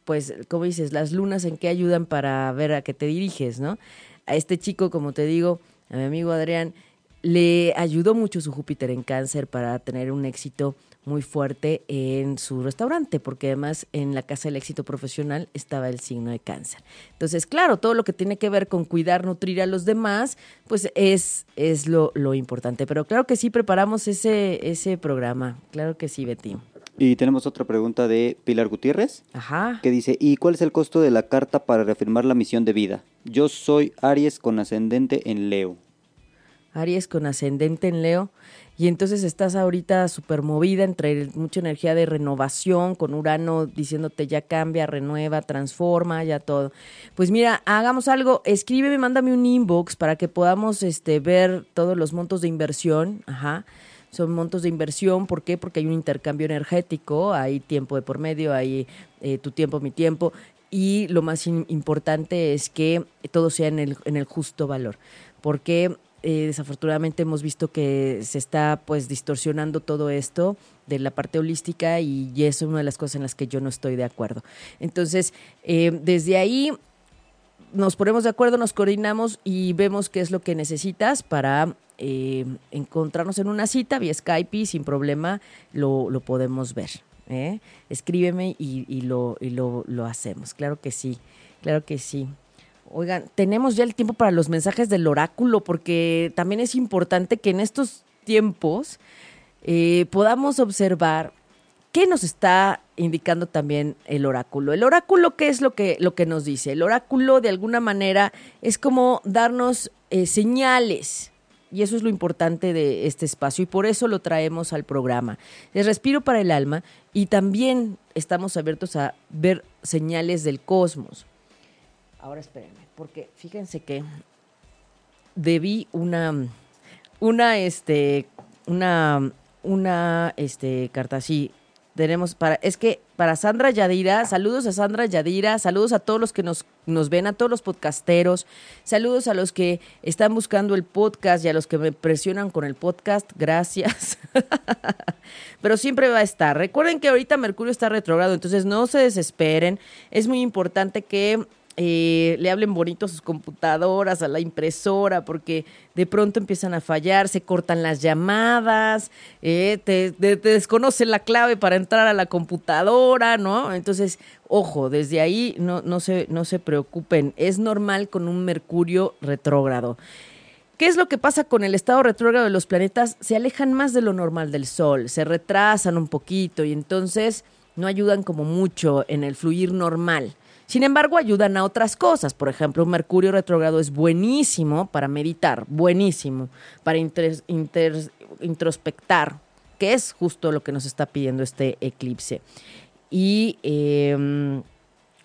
pues, como dices, las lunas en qué ayudan para ver a qué te diriges, ¿no? A este chico, como te digo, a mi amigo Adrián, le ayudó mucho su Júpiter en cáncer para tener un éxito muy fuerte en su restaurante, porque además en la Casa del Éxito Profesional estaba el signo de cáncer. Entonces, claro, todo lo que tiene que ver con cuidar, nutrir a los demás, pues es, es lo, lo importante. Pero claro que sí, preparamos ese, ese programa. Claro que sí, Betty. Y tenemos otra pregunta de Pilar Gutiérrez, Ajá. que dice, ¿y cuál es el costo de la carta para reafirmar la misión de vida? Yo soy Aries con ascendente en Leo. Aries con ascendente en Leo. Y entonces estás ahorita súper movida entre mucha energía de renovación, con Urano diciéndote ya cambia, renueva, transforma, ya todo. Pues mira, hagamos algo, escríbeme, mándame un inbox para que podamos este, ver todos los montos de inversión. Ajá. Son montos de inversión, ¿por qué? Porque hay un intercambio energético, hay tiempo de por medio, hay eh, tu tiempo, mi tiempo, y lo más importante es que todo sea en el, en el justo valor. Porque eh, desafortunadamente hemos visto que se está pues distorsionando todo esto de la parte holística y, y es una de las cosas en las que yo no estoy de acuerdo. Entonces, eh, desde ahí nos ponemos de acuerdo, nos coordinamos y vemos qué es lo que necesitas para eh, encontrarnos en una cita vía Skype y sin problema lo, lo podemos ver. ¿eh? Escríbeme y, y, lo, y lo, lo hacemos. Claro que sí, claro que sí. Oigan, tenemos ya el tiempo para los mensajes del oráculo, porque también es importante que en estos tiempos eh, podamos observar qué nos está indicando también el oráculo. El oráculo, ¿qué es lo que, lo que nos dice? El oráculo, de alguna manera, es como darnos eh, señales. Y eso es lo importante de este espacio y por eso lo traemos al programa. Es respiro para el alma y también estamos abiertos a ver señales del cosmos. Ahora espérenme, porque fíjense que debí una, una, este, una, una, este, carta así. Tenemos para, es que para Sandra Yadira, saludos a Sandra Yadira, saludos a todos los que nos, nos ven, a todos los podcasteros, saludos a los que están buscando el podcast y a los que me presionan con el podcast, gracias. (laughs) Pero siempre va a estar. Recuerden que ahorita Mercurio está retrogrado, entonces no se desesperen. Es muy importante que eh, le hablen bonito a sus computadoras, a la impresora, porque de pronto empiezan a fallar, se cortan las llamadas, eh, te, desconocen la clave para entrar a la computadora, ¿no? Entonces, ojo, desde ahí no, no, se, no se preocupen, es normal con un Mercurio retrógrado. ¿Qué es lo que pasa con el estado retrógrado de los planetas? Se alejan más de lo normal del Sol, se retrasan un poquito y entonces no ayudan como mucho en el fluir normal Sin embargo, ayudan a otras cosas. Por ejemplo, un Mercurio retrógrado es buenísimo para meditar, buenísimo para introspectar, que es justo lo que nos está pidiendo este eclipse. Y em,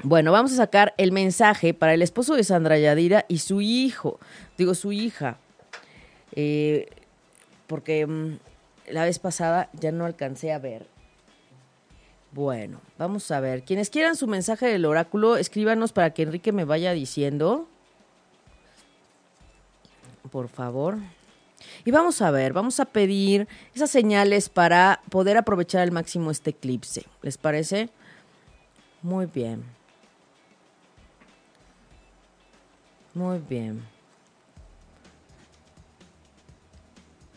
bueno, vamos a sacar el mensaje para el esposo de Sandra Yadira y su hijo, digo su hija, eh, porque mm, la vez pasada ya no alcancé a ver. Bueno, vamos a ver. Quienes quieran su mensaje del oráculo, escríbanos para que Enrique me vaya diciendo. Por favor. Y vamos a ver, vamos a pedir esas señales para poder aprovechar al máximo este eclipse. ¿Les parece? Muy bien. Muy bien.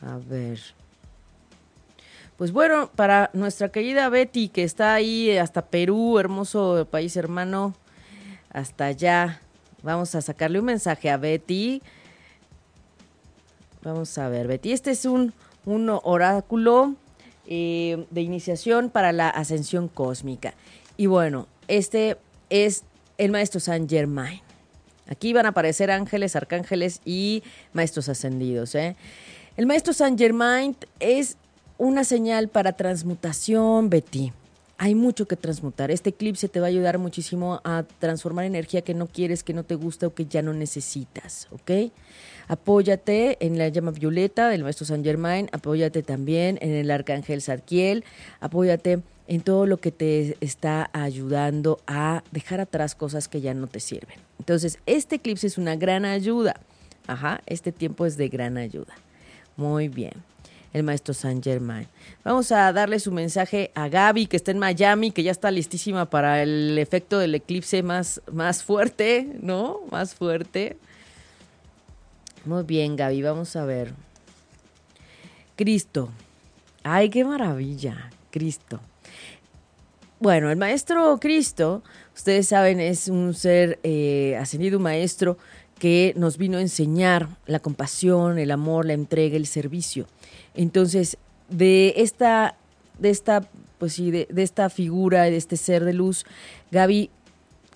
A ver. Pues bueno, para nuestra querida Betty, que está ahí hasta Perú, hermoso país hermano, hasta allá. Vamos a sacarle un mensaje a Betty. Vamos a ver, Betty. Este es un, un oráculo eh, de iniciación para la ascensión cósmica. Y bueno, este es el maestro Saint Germain. Aquí van a aparecer ángeles, arcángeles y maestros ascendidos. ¿eh? El maestro Saint Germain es una señal para transmutación, Betty. Hay mucho que transmutar. Este eclipse te va a ayudar muchísimo a transformar energía que no quieres, que no te gusta o que ya no necesitas, ¿ok? Apóyate en la llama violeta del maestro Saint Germain, apóyate también en el arcángel Sarkiel, apóyate en todo lo que te está ayudando a dejar atrás cosas que ya no te sirven. Entonces, este eclipse es una gran ayuda. Ajá, este tiempo es de gran ayuda. Muy bien el maestro Saint Germain. Vamos a darle su mensaje a Gaby, que está en Miami, que ya está listísima para el efecto del eclipse más, más fuerte, ¿no? Más fuerte. Muy bien, Gaby, vamos a ver. Cristo. Ay, qué maravilla, Cristo. Bueno, el maestro Cristo, ustedes saben, es un ser eh, ascendido, maestro que nos vino a enseñar la compasión, el amor, la entrega, el servicio. Entonces, de esta, de esta, pues sí, de, esta figura, de este ser de luz, Gaby,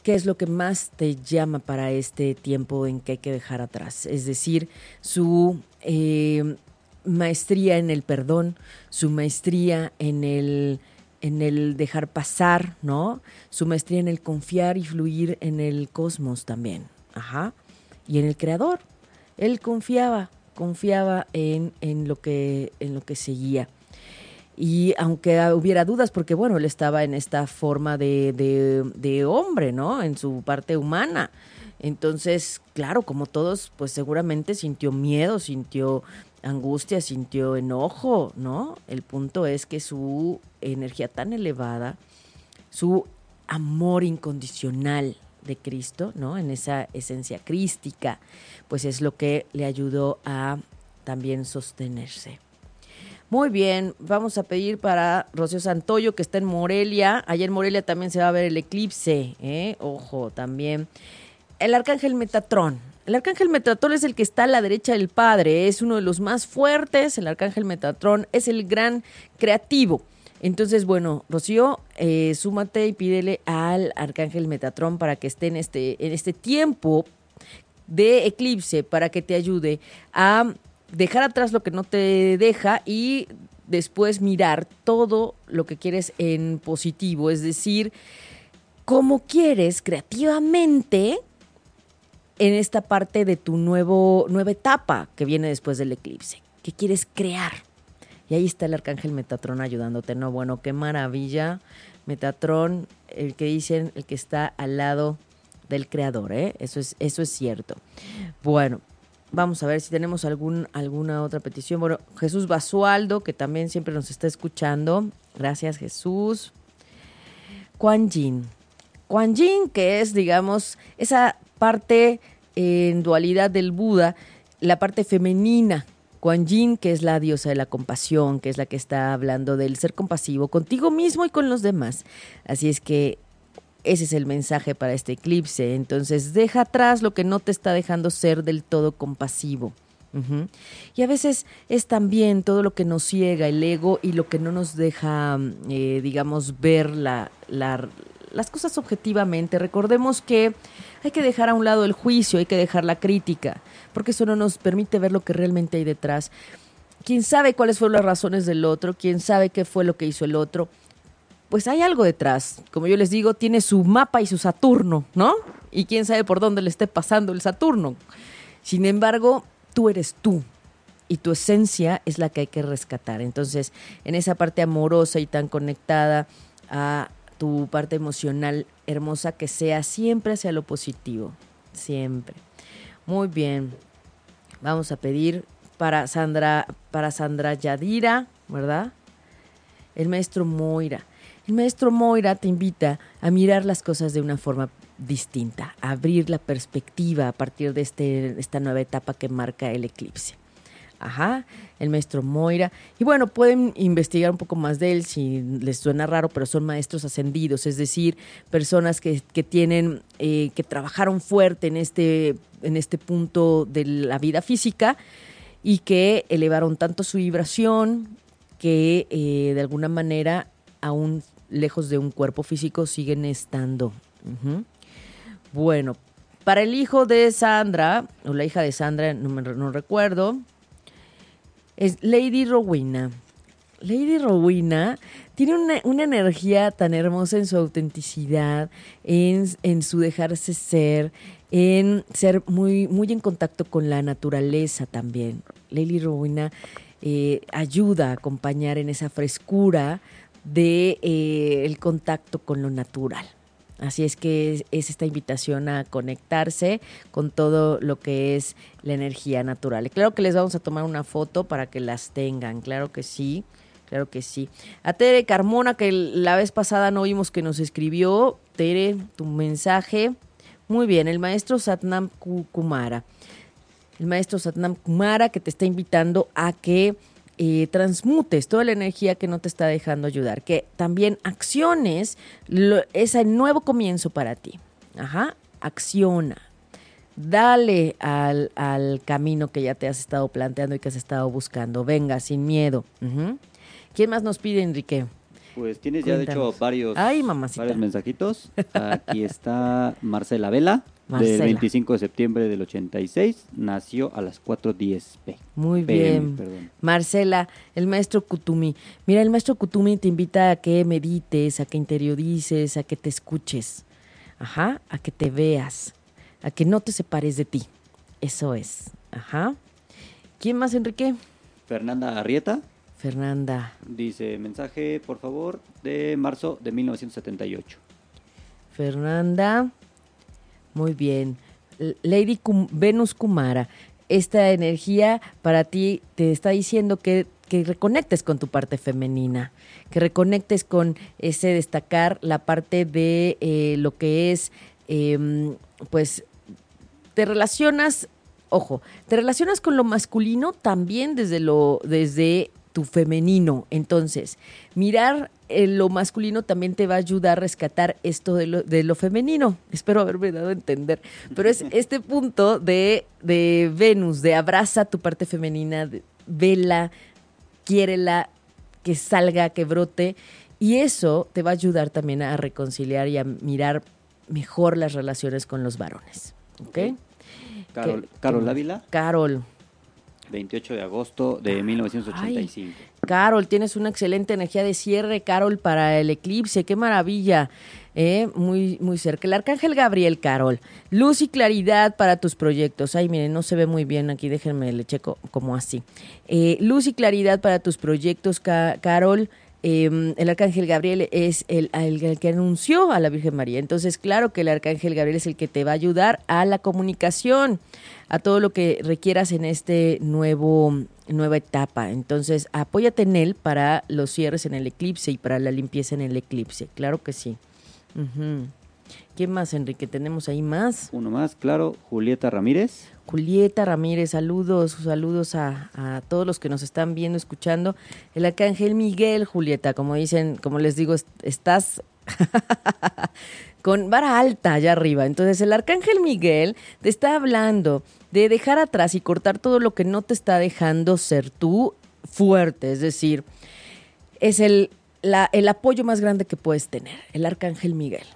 ¿qué es lo que más te llama para este tiempo en que hay que dejar atrás? Es decir, su eh, maestría en el perdón, su maestría en el en el dejar pasar, ¿no? Su maestría en el confiar y fluir en el cosmos también. Ajá. Y en el creador. Él confiaba, confiaba en, en, lo, que, en lo que seguía. Y aunque hubiera dudas, porque bueno, él estaba en esta forma de, de, de, hombre, ¿no? En su parte humana. Entonces, claro, como todos, pues seguramente sintió miedo, sintió angustia, sintió enojo, ¿no? El punto es que su energía tan elevada, su amor incondicional de Cristo, ¿no? En esa esencia crística, pues es lo que le ayudó a también sostenerse. Muy bien, vamos a pedir para Rocío Santoyo, que está en Morelia. Ayer en Morelia también se va a ver el eclipse, ¿eh? Ojo, también. El arcángel Metatrón. El arcángel Metatrón es el que está a la derecha del Padre, es uno de los más fuertes. El arcángel Metatrón es el gran creativo. Entonces, bueno, Rocío, eh, súmate y pídele al arcángel Metatrón para que esté en este, en este tiempo de eclipse, para que te ayude a dejar atrás lo que no te deja y después mirar todo lo que quieres en positivo, es decir, cómo quieres creativamente en esta parte de tu nuevo, nueva etapa que viene después del eclipse, que quieres crear. Y ahí está el arcángel Metatrón ayudándote, ¿no? Bueno, qué maravilla. Metatrón, el que dicen, el que está al lado del creador, ¿eh? Eso es, eso es cierto. Bueno, vamos a ver si tenemos algún, alguna otra petición. Bueno, Jesús Basualdo, que también siempre nos está escuchando. Gracias, Jesús. Kuan Yin. Kuan Yin, que es, digamos, esa parte en dualidad del Buda, la parte femenina Kuan Yin, que es la diosa de la compasión, que es la que está hablando del ser compasivo contigo mismo y con los demás. Así es que ese es el mensaje para este eclipse. Entonces, deja atrás lo que no te está dejando ser del todo compasivo. Y a veces es también todo lo que nos ciega, el ego, y lo que no nos deja, eh, digamos, ver la, la, las cosas objetivamente. Recordemos que hay que dejar a un lado el juicio, hay que dejar la crítica, porque eso no nos permite ver lo que realmente hay detrás. Quién sabe cuáles fueron las razones del otro, quién sabe qué fue lo que hizo el otro. Pues hay algo detrás. Como yo les digo, tiene su mapa y su Saturno, ¿no? Y quién sabe por dónde le esté pasando el Saturno. Sin embargo, tú eres tú, y tu esencia es la que hay que rescatar. Entonces, en esa parte amorosa y tan conectada a tu parte emocional hermosa, que sea siempre hacia lo positivo, siempre. Muy bien. Vamos a pedir para Sandra, para Sandra Yadira, ¿verdad? El maestro Moira. El maestro Moira te invita a mirar las cosas de una forma distinta, a abrir la perspectiva a partir de este, esta nueva etapa que marca el eclipse. Ajá, el maestro Moira. Y bueno, pueden investigar un poco más de él si les suena raro, pero son maestros ascendidos, es decir, personas que, tienen, eh, que trabajaron fuerte en este, en este punto de la vida física y que elevaron tanto su vibración que eh, de alguna manera, aún lejos de un cuerpo físico, siguen estando. Bueno, para el hijo de Sandra, o la hija de Sandra, no, no recuerdo, es Lady Rowena. Lady Rowena tiene una, energía tan hermosa en su autenticidad, en, su dejarse ser, en ser muy, muy en contacto con la naturaleza también. Lady Rowena eh, ayuda a acompañar en esa frescura de eh, contacto con lo natural. Así es que es, esta invitación a conectarse con todo lo que es la energía natural. claro que les vamos a tomar una foto para que las tengan, claro que sí. Claro que sí. A Tere Carmona, que la vez pasada no vimos que nos escribió. Tere, tu mensaje. Muy bien, el maestro Satnam Kumara. El maestro Satnam Kumara que te está invitando a que eh, transmutes toda la energía que no te está dejando ayudar, que también acciones ese nuevo comienzo para ti. Ajá, acciona. Dale al, camino que ya te has estado planteando y que has estado buscando. Venga, sin miedo. ¿Quién más nos pide, Enrique? Pues tienes ya de hecho varios, varios mensajitos. Aquí está Marcela Vela. Del 25 de septiembre del 86, nació a las 4.10 p. Muy bien. Marcela, el maestro Kutumi. Mira, el maestro Kutumi te invita a que medites, a que interiorices, a que te escuches. Ajá, a que te veas, a que no te separes de ti. Eso es. Ajá. ¿Quién más, Enrique? Fernanda Arrieta. Fernanda. Dice, mensaje, por favor, de marzo de 1978. Fernanda. Muy bien. Lady Venus Kumara, esta energía para ti te está diciendo que, que reconectes con tu parte femenina, que reconectes con ese destacar la parte de eh, lo que es, em, pues, te relacionas, ojo, te relacionas con lo masculino también desde lo, desde tu femenino. Entonces, mirar eh, lo masculino también te va a ayudar a rescatar esto de lo, de lo femenino. Espero haberme dado a entender. Pero es (laughs) este punto de, de Venus, de abraza tu parte femenina, vela, quiérela, que salga, que brote. Y eso te va a ayudar también a reconciliar y a mirar mejor las relaciones con los varones. ¿Ok? Carol, Carol Ávila. Carol. 28 de agosto de 1985. Carol, tienes una excelente energía de cierre, Carol, para el eclipse. Qué maravilla. ¿eh? Muy, muy cerca. El arcángel Gabriel, Carol. Luz y claridad para tus proyectos. Ay, miren, no se ve muy bien aquí. Déjenme le checo como así. Eh, luz y claridad para tus proyectos, Carol. Em, el arcángel Gabriel es el, el, que anunció a la Virgen María. Entonces, claro que el arcángel Gabriel es el que te va a ayudar a la comunicación, a todo lo que requieras en este nuevo nueva etapa. Entonces, apóyate en él para los cierres en el eclipse y para la limpieza en el eclipse. Claro que sí. ¿Quién más, Enrique? ¿Tenemos ahí más? Uno más, claro, Julieta Ramírez. Julieta Ramírez, saludos, saludos a, todos los que nos están viendo, escuchando. El arcángel Miguel, Julieta, como dicen, como les digo, estás (laughs) con vara alta allá arriba. Entonces el arcángel Miguel te está hablando de dejar atrás y cortar todo lo que no te está dejando ser tú fuerte, es decir, es el, el apoyo más grande que puedes tener, el arcángel Miguel.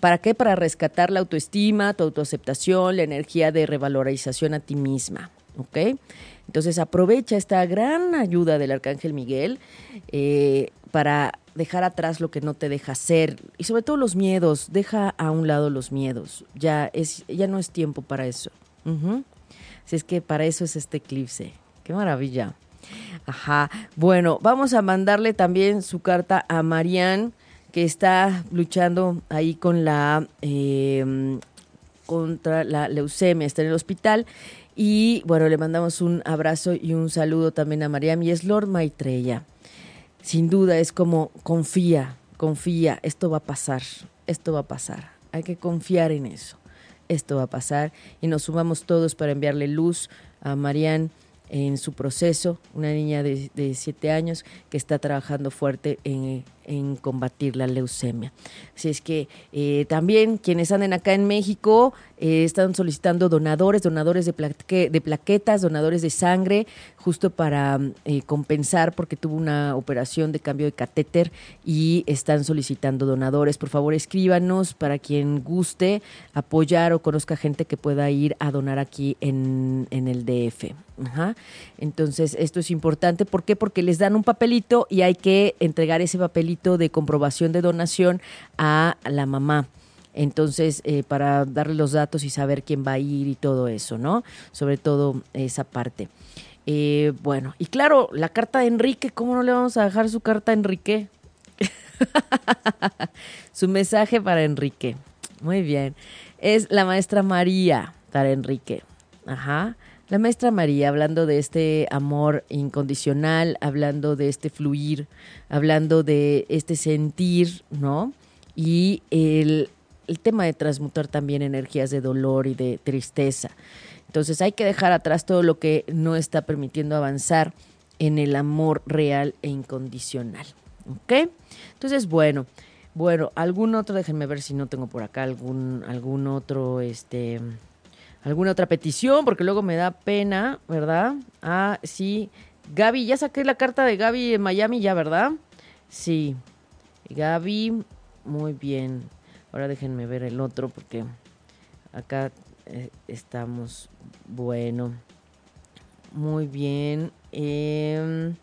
¿Para qué? Para rescatar la autoestima, tu autoaceptación, la energía de revalorización a ti misma. ¿Ok? Entonces aprovecha esta gran ayuda del Arcángel Miguel eh, para dejar atrás lo que no te deja ser y sobre todo los miedos. Deja a un lado los miedos. Ya, es, ya no es tiempo para eso. Si es que para eso es este eclipse. Qué maravilla. Ajá. Bueno, vamos a mandarle también su carta a Marianne que está luchando ahí con la em, contra la leucemia, está en el hospital. Y bueno, le mandamos un abrazo y un saludo también a Mariam y es Lord Maitreya. Sin duda es como confía, confía, esto va a pasar, esto va a pasar. Hay que confiar en eso. Esto va a pasar y nos sumamos todos para enviarle luz a Marianne en su proceso, una niña de, de siete años que está trabajando fuerte en, en combatir la leucemia. Así es que eh, también quienes anden acá en México eh, están solicitando donadores, donadores de, plaquetas, donadores de sangre, justo para eh, compensar porque tuvo una operación de cambio de catéter y están solicitando donadores. Por favor, escríbanos para quien guste apoyar o conozca gente que pueda ir a donar aquí en, en el DF. Entonces, esto es importante. ¿Por qué? Porque les dan un papelito y hay que entregar ese papelito de comprobación de donación a la mamá. Entonces, eh, para darle los datos y saber quién va a ir y todo eso, ¿no? Sobre todo esa parte. Eh, bueno, y claro, la carta de Enrique, ¿cómo no le vamos a dejar su carta a Enrique? (laughs) su mensaje para Enrique. Muy bien. Es la maestra María para Enrique. Ajá. La maestra María, hablando de este amor incondicional, hablando de este fluir, hablando de este sentir, ¿no? Y el, el tema de transmutar también energías de dolor y de tristeza. Entonces hay que dejar atrás todo lo que no está permitiendo avanzar en el amor real e incondicional. ¿Ok? Entonces, bueno, bueno, algún otro, déjenme ver si no tengo por acá algún, algún otro, este, alguna otra petición, porque luego me da pena, ¿verdad? Ah, sí. Gaby, ya saqué la carta de Gaby en Miami, ya, ¿verdad? Sí. Gaby, muy bien. Ahora déjenme ver el otro, porque acá eh, estamos. Bueno. Muy bien. Em,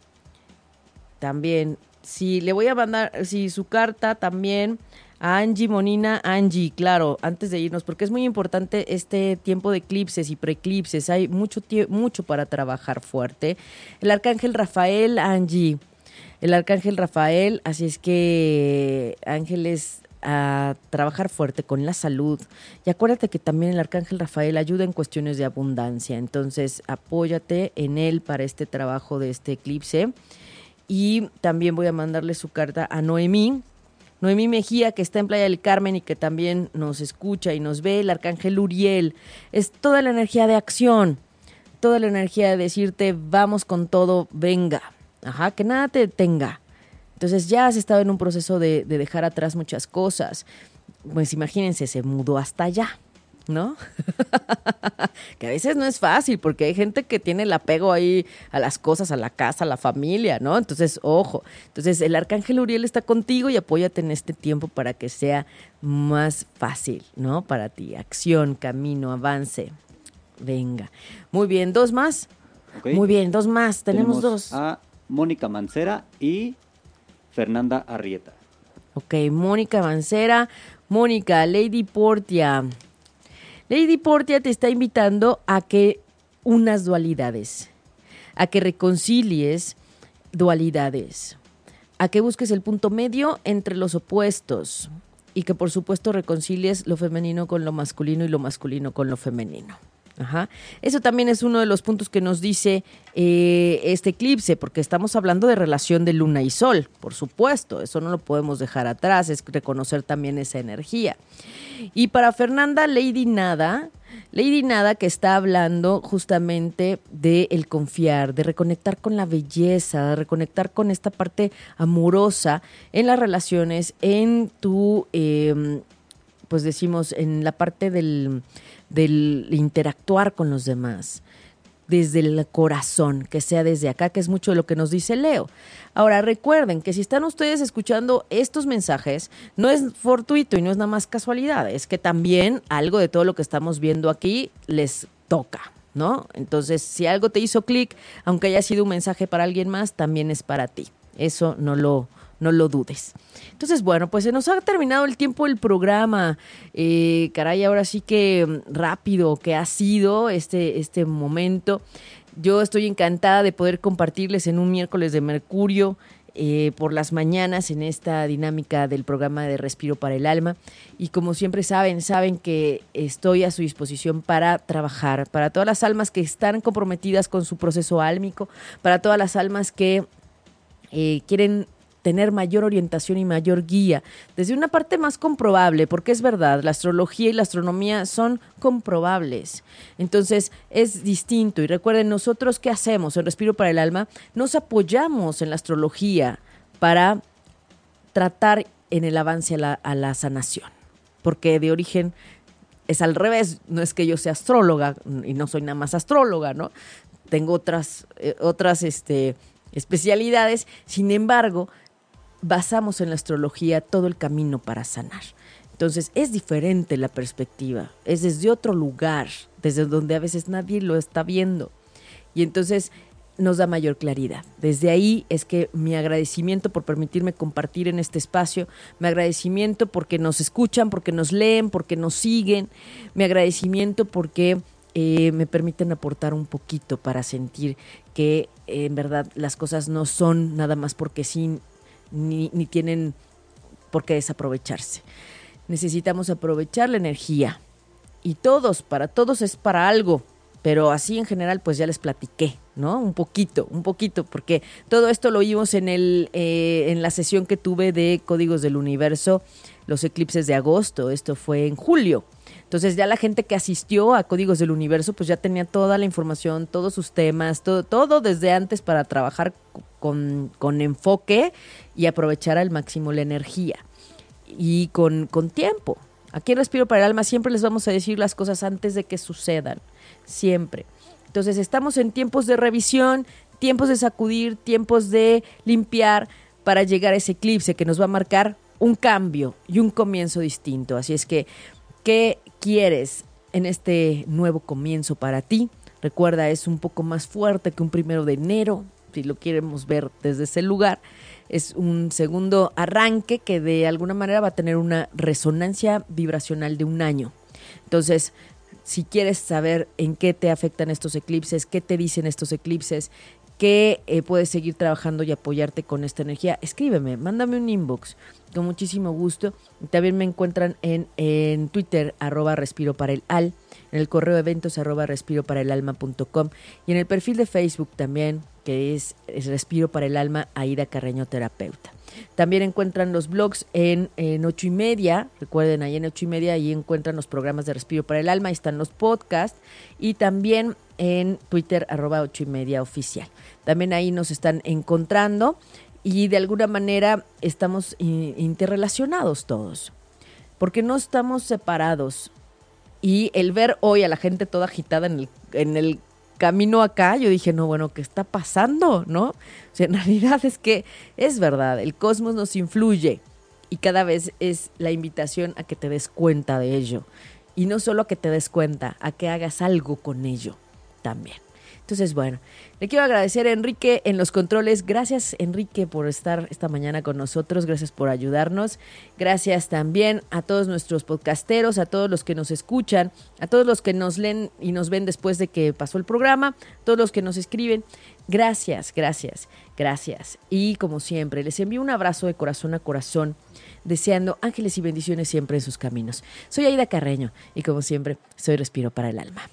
también, sí, le voy a mandar, sí, su carta también Angie Monina, Angie, claro, antes de irnos, porque es muy importante este tiempo de eclipses y preeclipses, hay mucho, mucho para trabajar fuerte. El arcángel Rafael, Angie, el arcángel Rafael, así es que ángeles a trabajar fuerte con la salud. Y acuérdate que también el arcángel Rafael ayuda en cuestiones de abundancia, entonces apóyate en él para este trabajo de este eclipse. Y también voy a mandarle su carta a Noemí, Noemí Mejía, que está en Playa del Carmen y que también nos escucha y nos ve, el arcángel Uriel. Es toda la energía de acción, toda la energía de decirte, vamos con todo, venga. Ajá, que nada te detenga. Entonces ya has estado en un proceso de, de dejar atrás muchas cosas. Pues imagínense, se mudó hasta allá. ¿No? (laughs) que a veces no es fácil porque hay gente que tiene el apego ahí a las cosas, a la casa, a la familia, ¿no? Entonces, ojo. Entonces, el arcángel Uriel está contigo y apóyate en este tiempo para que sea más fácil, ¿no? Para ti. Acción, camino, avance. Venga. Muy bien, dos más. Muy bien, dos más. Tenemos, dos. A Mónica Mancera y Fernanda Arrieta. Ok, Mónica Mancera, Mónica, Lady Portia. Lady Portia te está invitando a que unas dualidades, a que reconcilies dualidades, a que busques el punto medio entre los opuestos y que por supuesto reconcilies lo femenino con lo masculino y lo masculino con lo femenino. Ajá. Eso también es uno de los puntos que nos dice eh, este eclipse, porque estamos hablando de relación de luna y sol, por supuesto, eso no lo podemos dejar atrás, es reconocer también esa energía. Y para Fernanda Lady Nada, Lady Nada que está hablando justamente de el confiar, de reconectar con la belleza, de reconectar con esta parte amorosa en las relaciones, en tu, em, pues decimos, en la parte del del interactuar con los demás. desde el corazón, que sea desde acá, que es mucho de lo que nos dice Leo. Ahora, recuerden que si están ustedes escuchando estos mensajes, no es fortuito y no es nada más casualidad, es que también algo de todo lo que estamos viendo aquí les toca. ¿No? Entonces, si algo te hizo clic, aunque haya sido un mensaje para alguien más, también es para ti. Eso no lo, no lo dudes. Entonces, bueno, pues se nos ha terminado el tiempo del programa. Eh, caray, ahora sí que mm, rápido que ha sido este, este momento. Yo estoy encantada de poder compartirles en un miércoles de Mercurio. Eh, por las mañanas en esta dinámica del programa de Respiro para el Alma. Y como siempre saben, saben que estoy a su disposición para trabajar, para todas las almas que están comprometidas con su proceso álmico, para todas las almas que eh, quieren tener mayor orientación y mayor guía, desde una parte más comprobable, porque es verdad, la astrología y la astronomía son comprobables. Entonces es distinto. Y recuerden, nosotros qué hacemos en Respiro para el Alma, nos apoyamos en la astrología para tratar en el avance a la, sanación, porque de origen es al revés, no es que yo sea astróloga y no soy nada más astróloga, ¿no? Tengo otras, eh, otras este, especialidades, sin embargo, basamos en la astrología todo el camino para sanar. Entonces es diferente la perspectiva, es desde otro lugar, desde donde a veces nadie lo está viendo. Y entonces nos da mayor claridad. Desde ahí es que mi agradecimiento por permitirme compartir en este espacio, mi agradecimiento porque nos escuchan, porque nos leen, porque nos siguen, mi agradecimiento porque eh, me permiten aportar un poquito para sentir que en verdad las cosas no son nada más porque sí ni, tienen por qué desaprovecharse. Necesitamos aprovechar la energía. Y todos, para todos es para algo. Pero así en general, pues ya les platiqué, ¿no? Un poquito, un poquito, porque todo esto lo vimos en, el, eh, en la sesión que tuve de Códigos del Universo, los eclipses de agosto. Esto fue en julio. Entonces ya la gente que asistió a Códigos del Universo, pues ya tenía toda la información, todos sus temas, todo, todo desde antes para trabajar con, enfoque y aprovechar al máximo la energía y con, con tiempo. Aquí en Respiro para el Alma siempre les vamos a decir las cosas antes de que sucedan, siempre. Entonces estamos en tiempos de revisión, tiempos de sacudir, tiempos de limpiar para llegar a ese eclipse que nos va a marcar un cambio y un comienzo distinto. Así es que, ¿qué quieres en este nuevo comienzo para ti? Recuerda, es un poco más fuerte que un primero de enero, si lo queremos ver desde ese lugar es un segundo arranque que de alguna manera va a tener una resonancia vibracional de un año. Entonces, si quieres saber en qué te afectan estos eclipses, qué te dicen estos eclipses, qué eh, puedes seguir trabajando y apoyarte con esta energía, escríbeme, mándame un inbox con muchísimo gusto. También me encuentran en, en Twitter, arroba respiro para el al, en el correo eventos arroba respiro para el alma.com y en el perfil de Facebook también, que es, Respiro para el Alma, Aida Carreño Terapeuta. También encuentran los blogs en, ocho y media, recuerden ahí en ocho y media, ahí encuentran los programas de Respiro para el Alma, ahí están los podcasts y también en Twitter arroba ocho y media oficial. También ahí nos están encontrando y de alguna manera estamos interrelacionados todos, porque no estamos separados. Y el ver hoy a la gente toda agitada en el camino acá, yo dije, no, bueno, ¿qué está pasando? ¿No? O sea, (laughs) en realidad es que es verdad, el cosmos nos influye y cada vez es la invitación a que te des cuenta de ello. Y no solo a que te des cuenta, a que hagas algo con ello también. Entonces, bueno, le quiero agradecer a Enrique en los controles. Gracias, Enrique, por estar esta mañana con nosotros. Gracias por ayudarnos. Gracias también a todos nuestros podcasteros, a todos los que nos escuchan, a todos los que nos leen y nos ven después de que pasó el programa, todos los que nos escriben. Gracias, gracias, gracias. Y como siempre, les envío un abrazo de corazón a corazón, deseando ángeles y bendiciones siempre en sus caminos. Soy Aida Carreño y como siempre, soy Respiro para el Alma.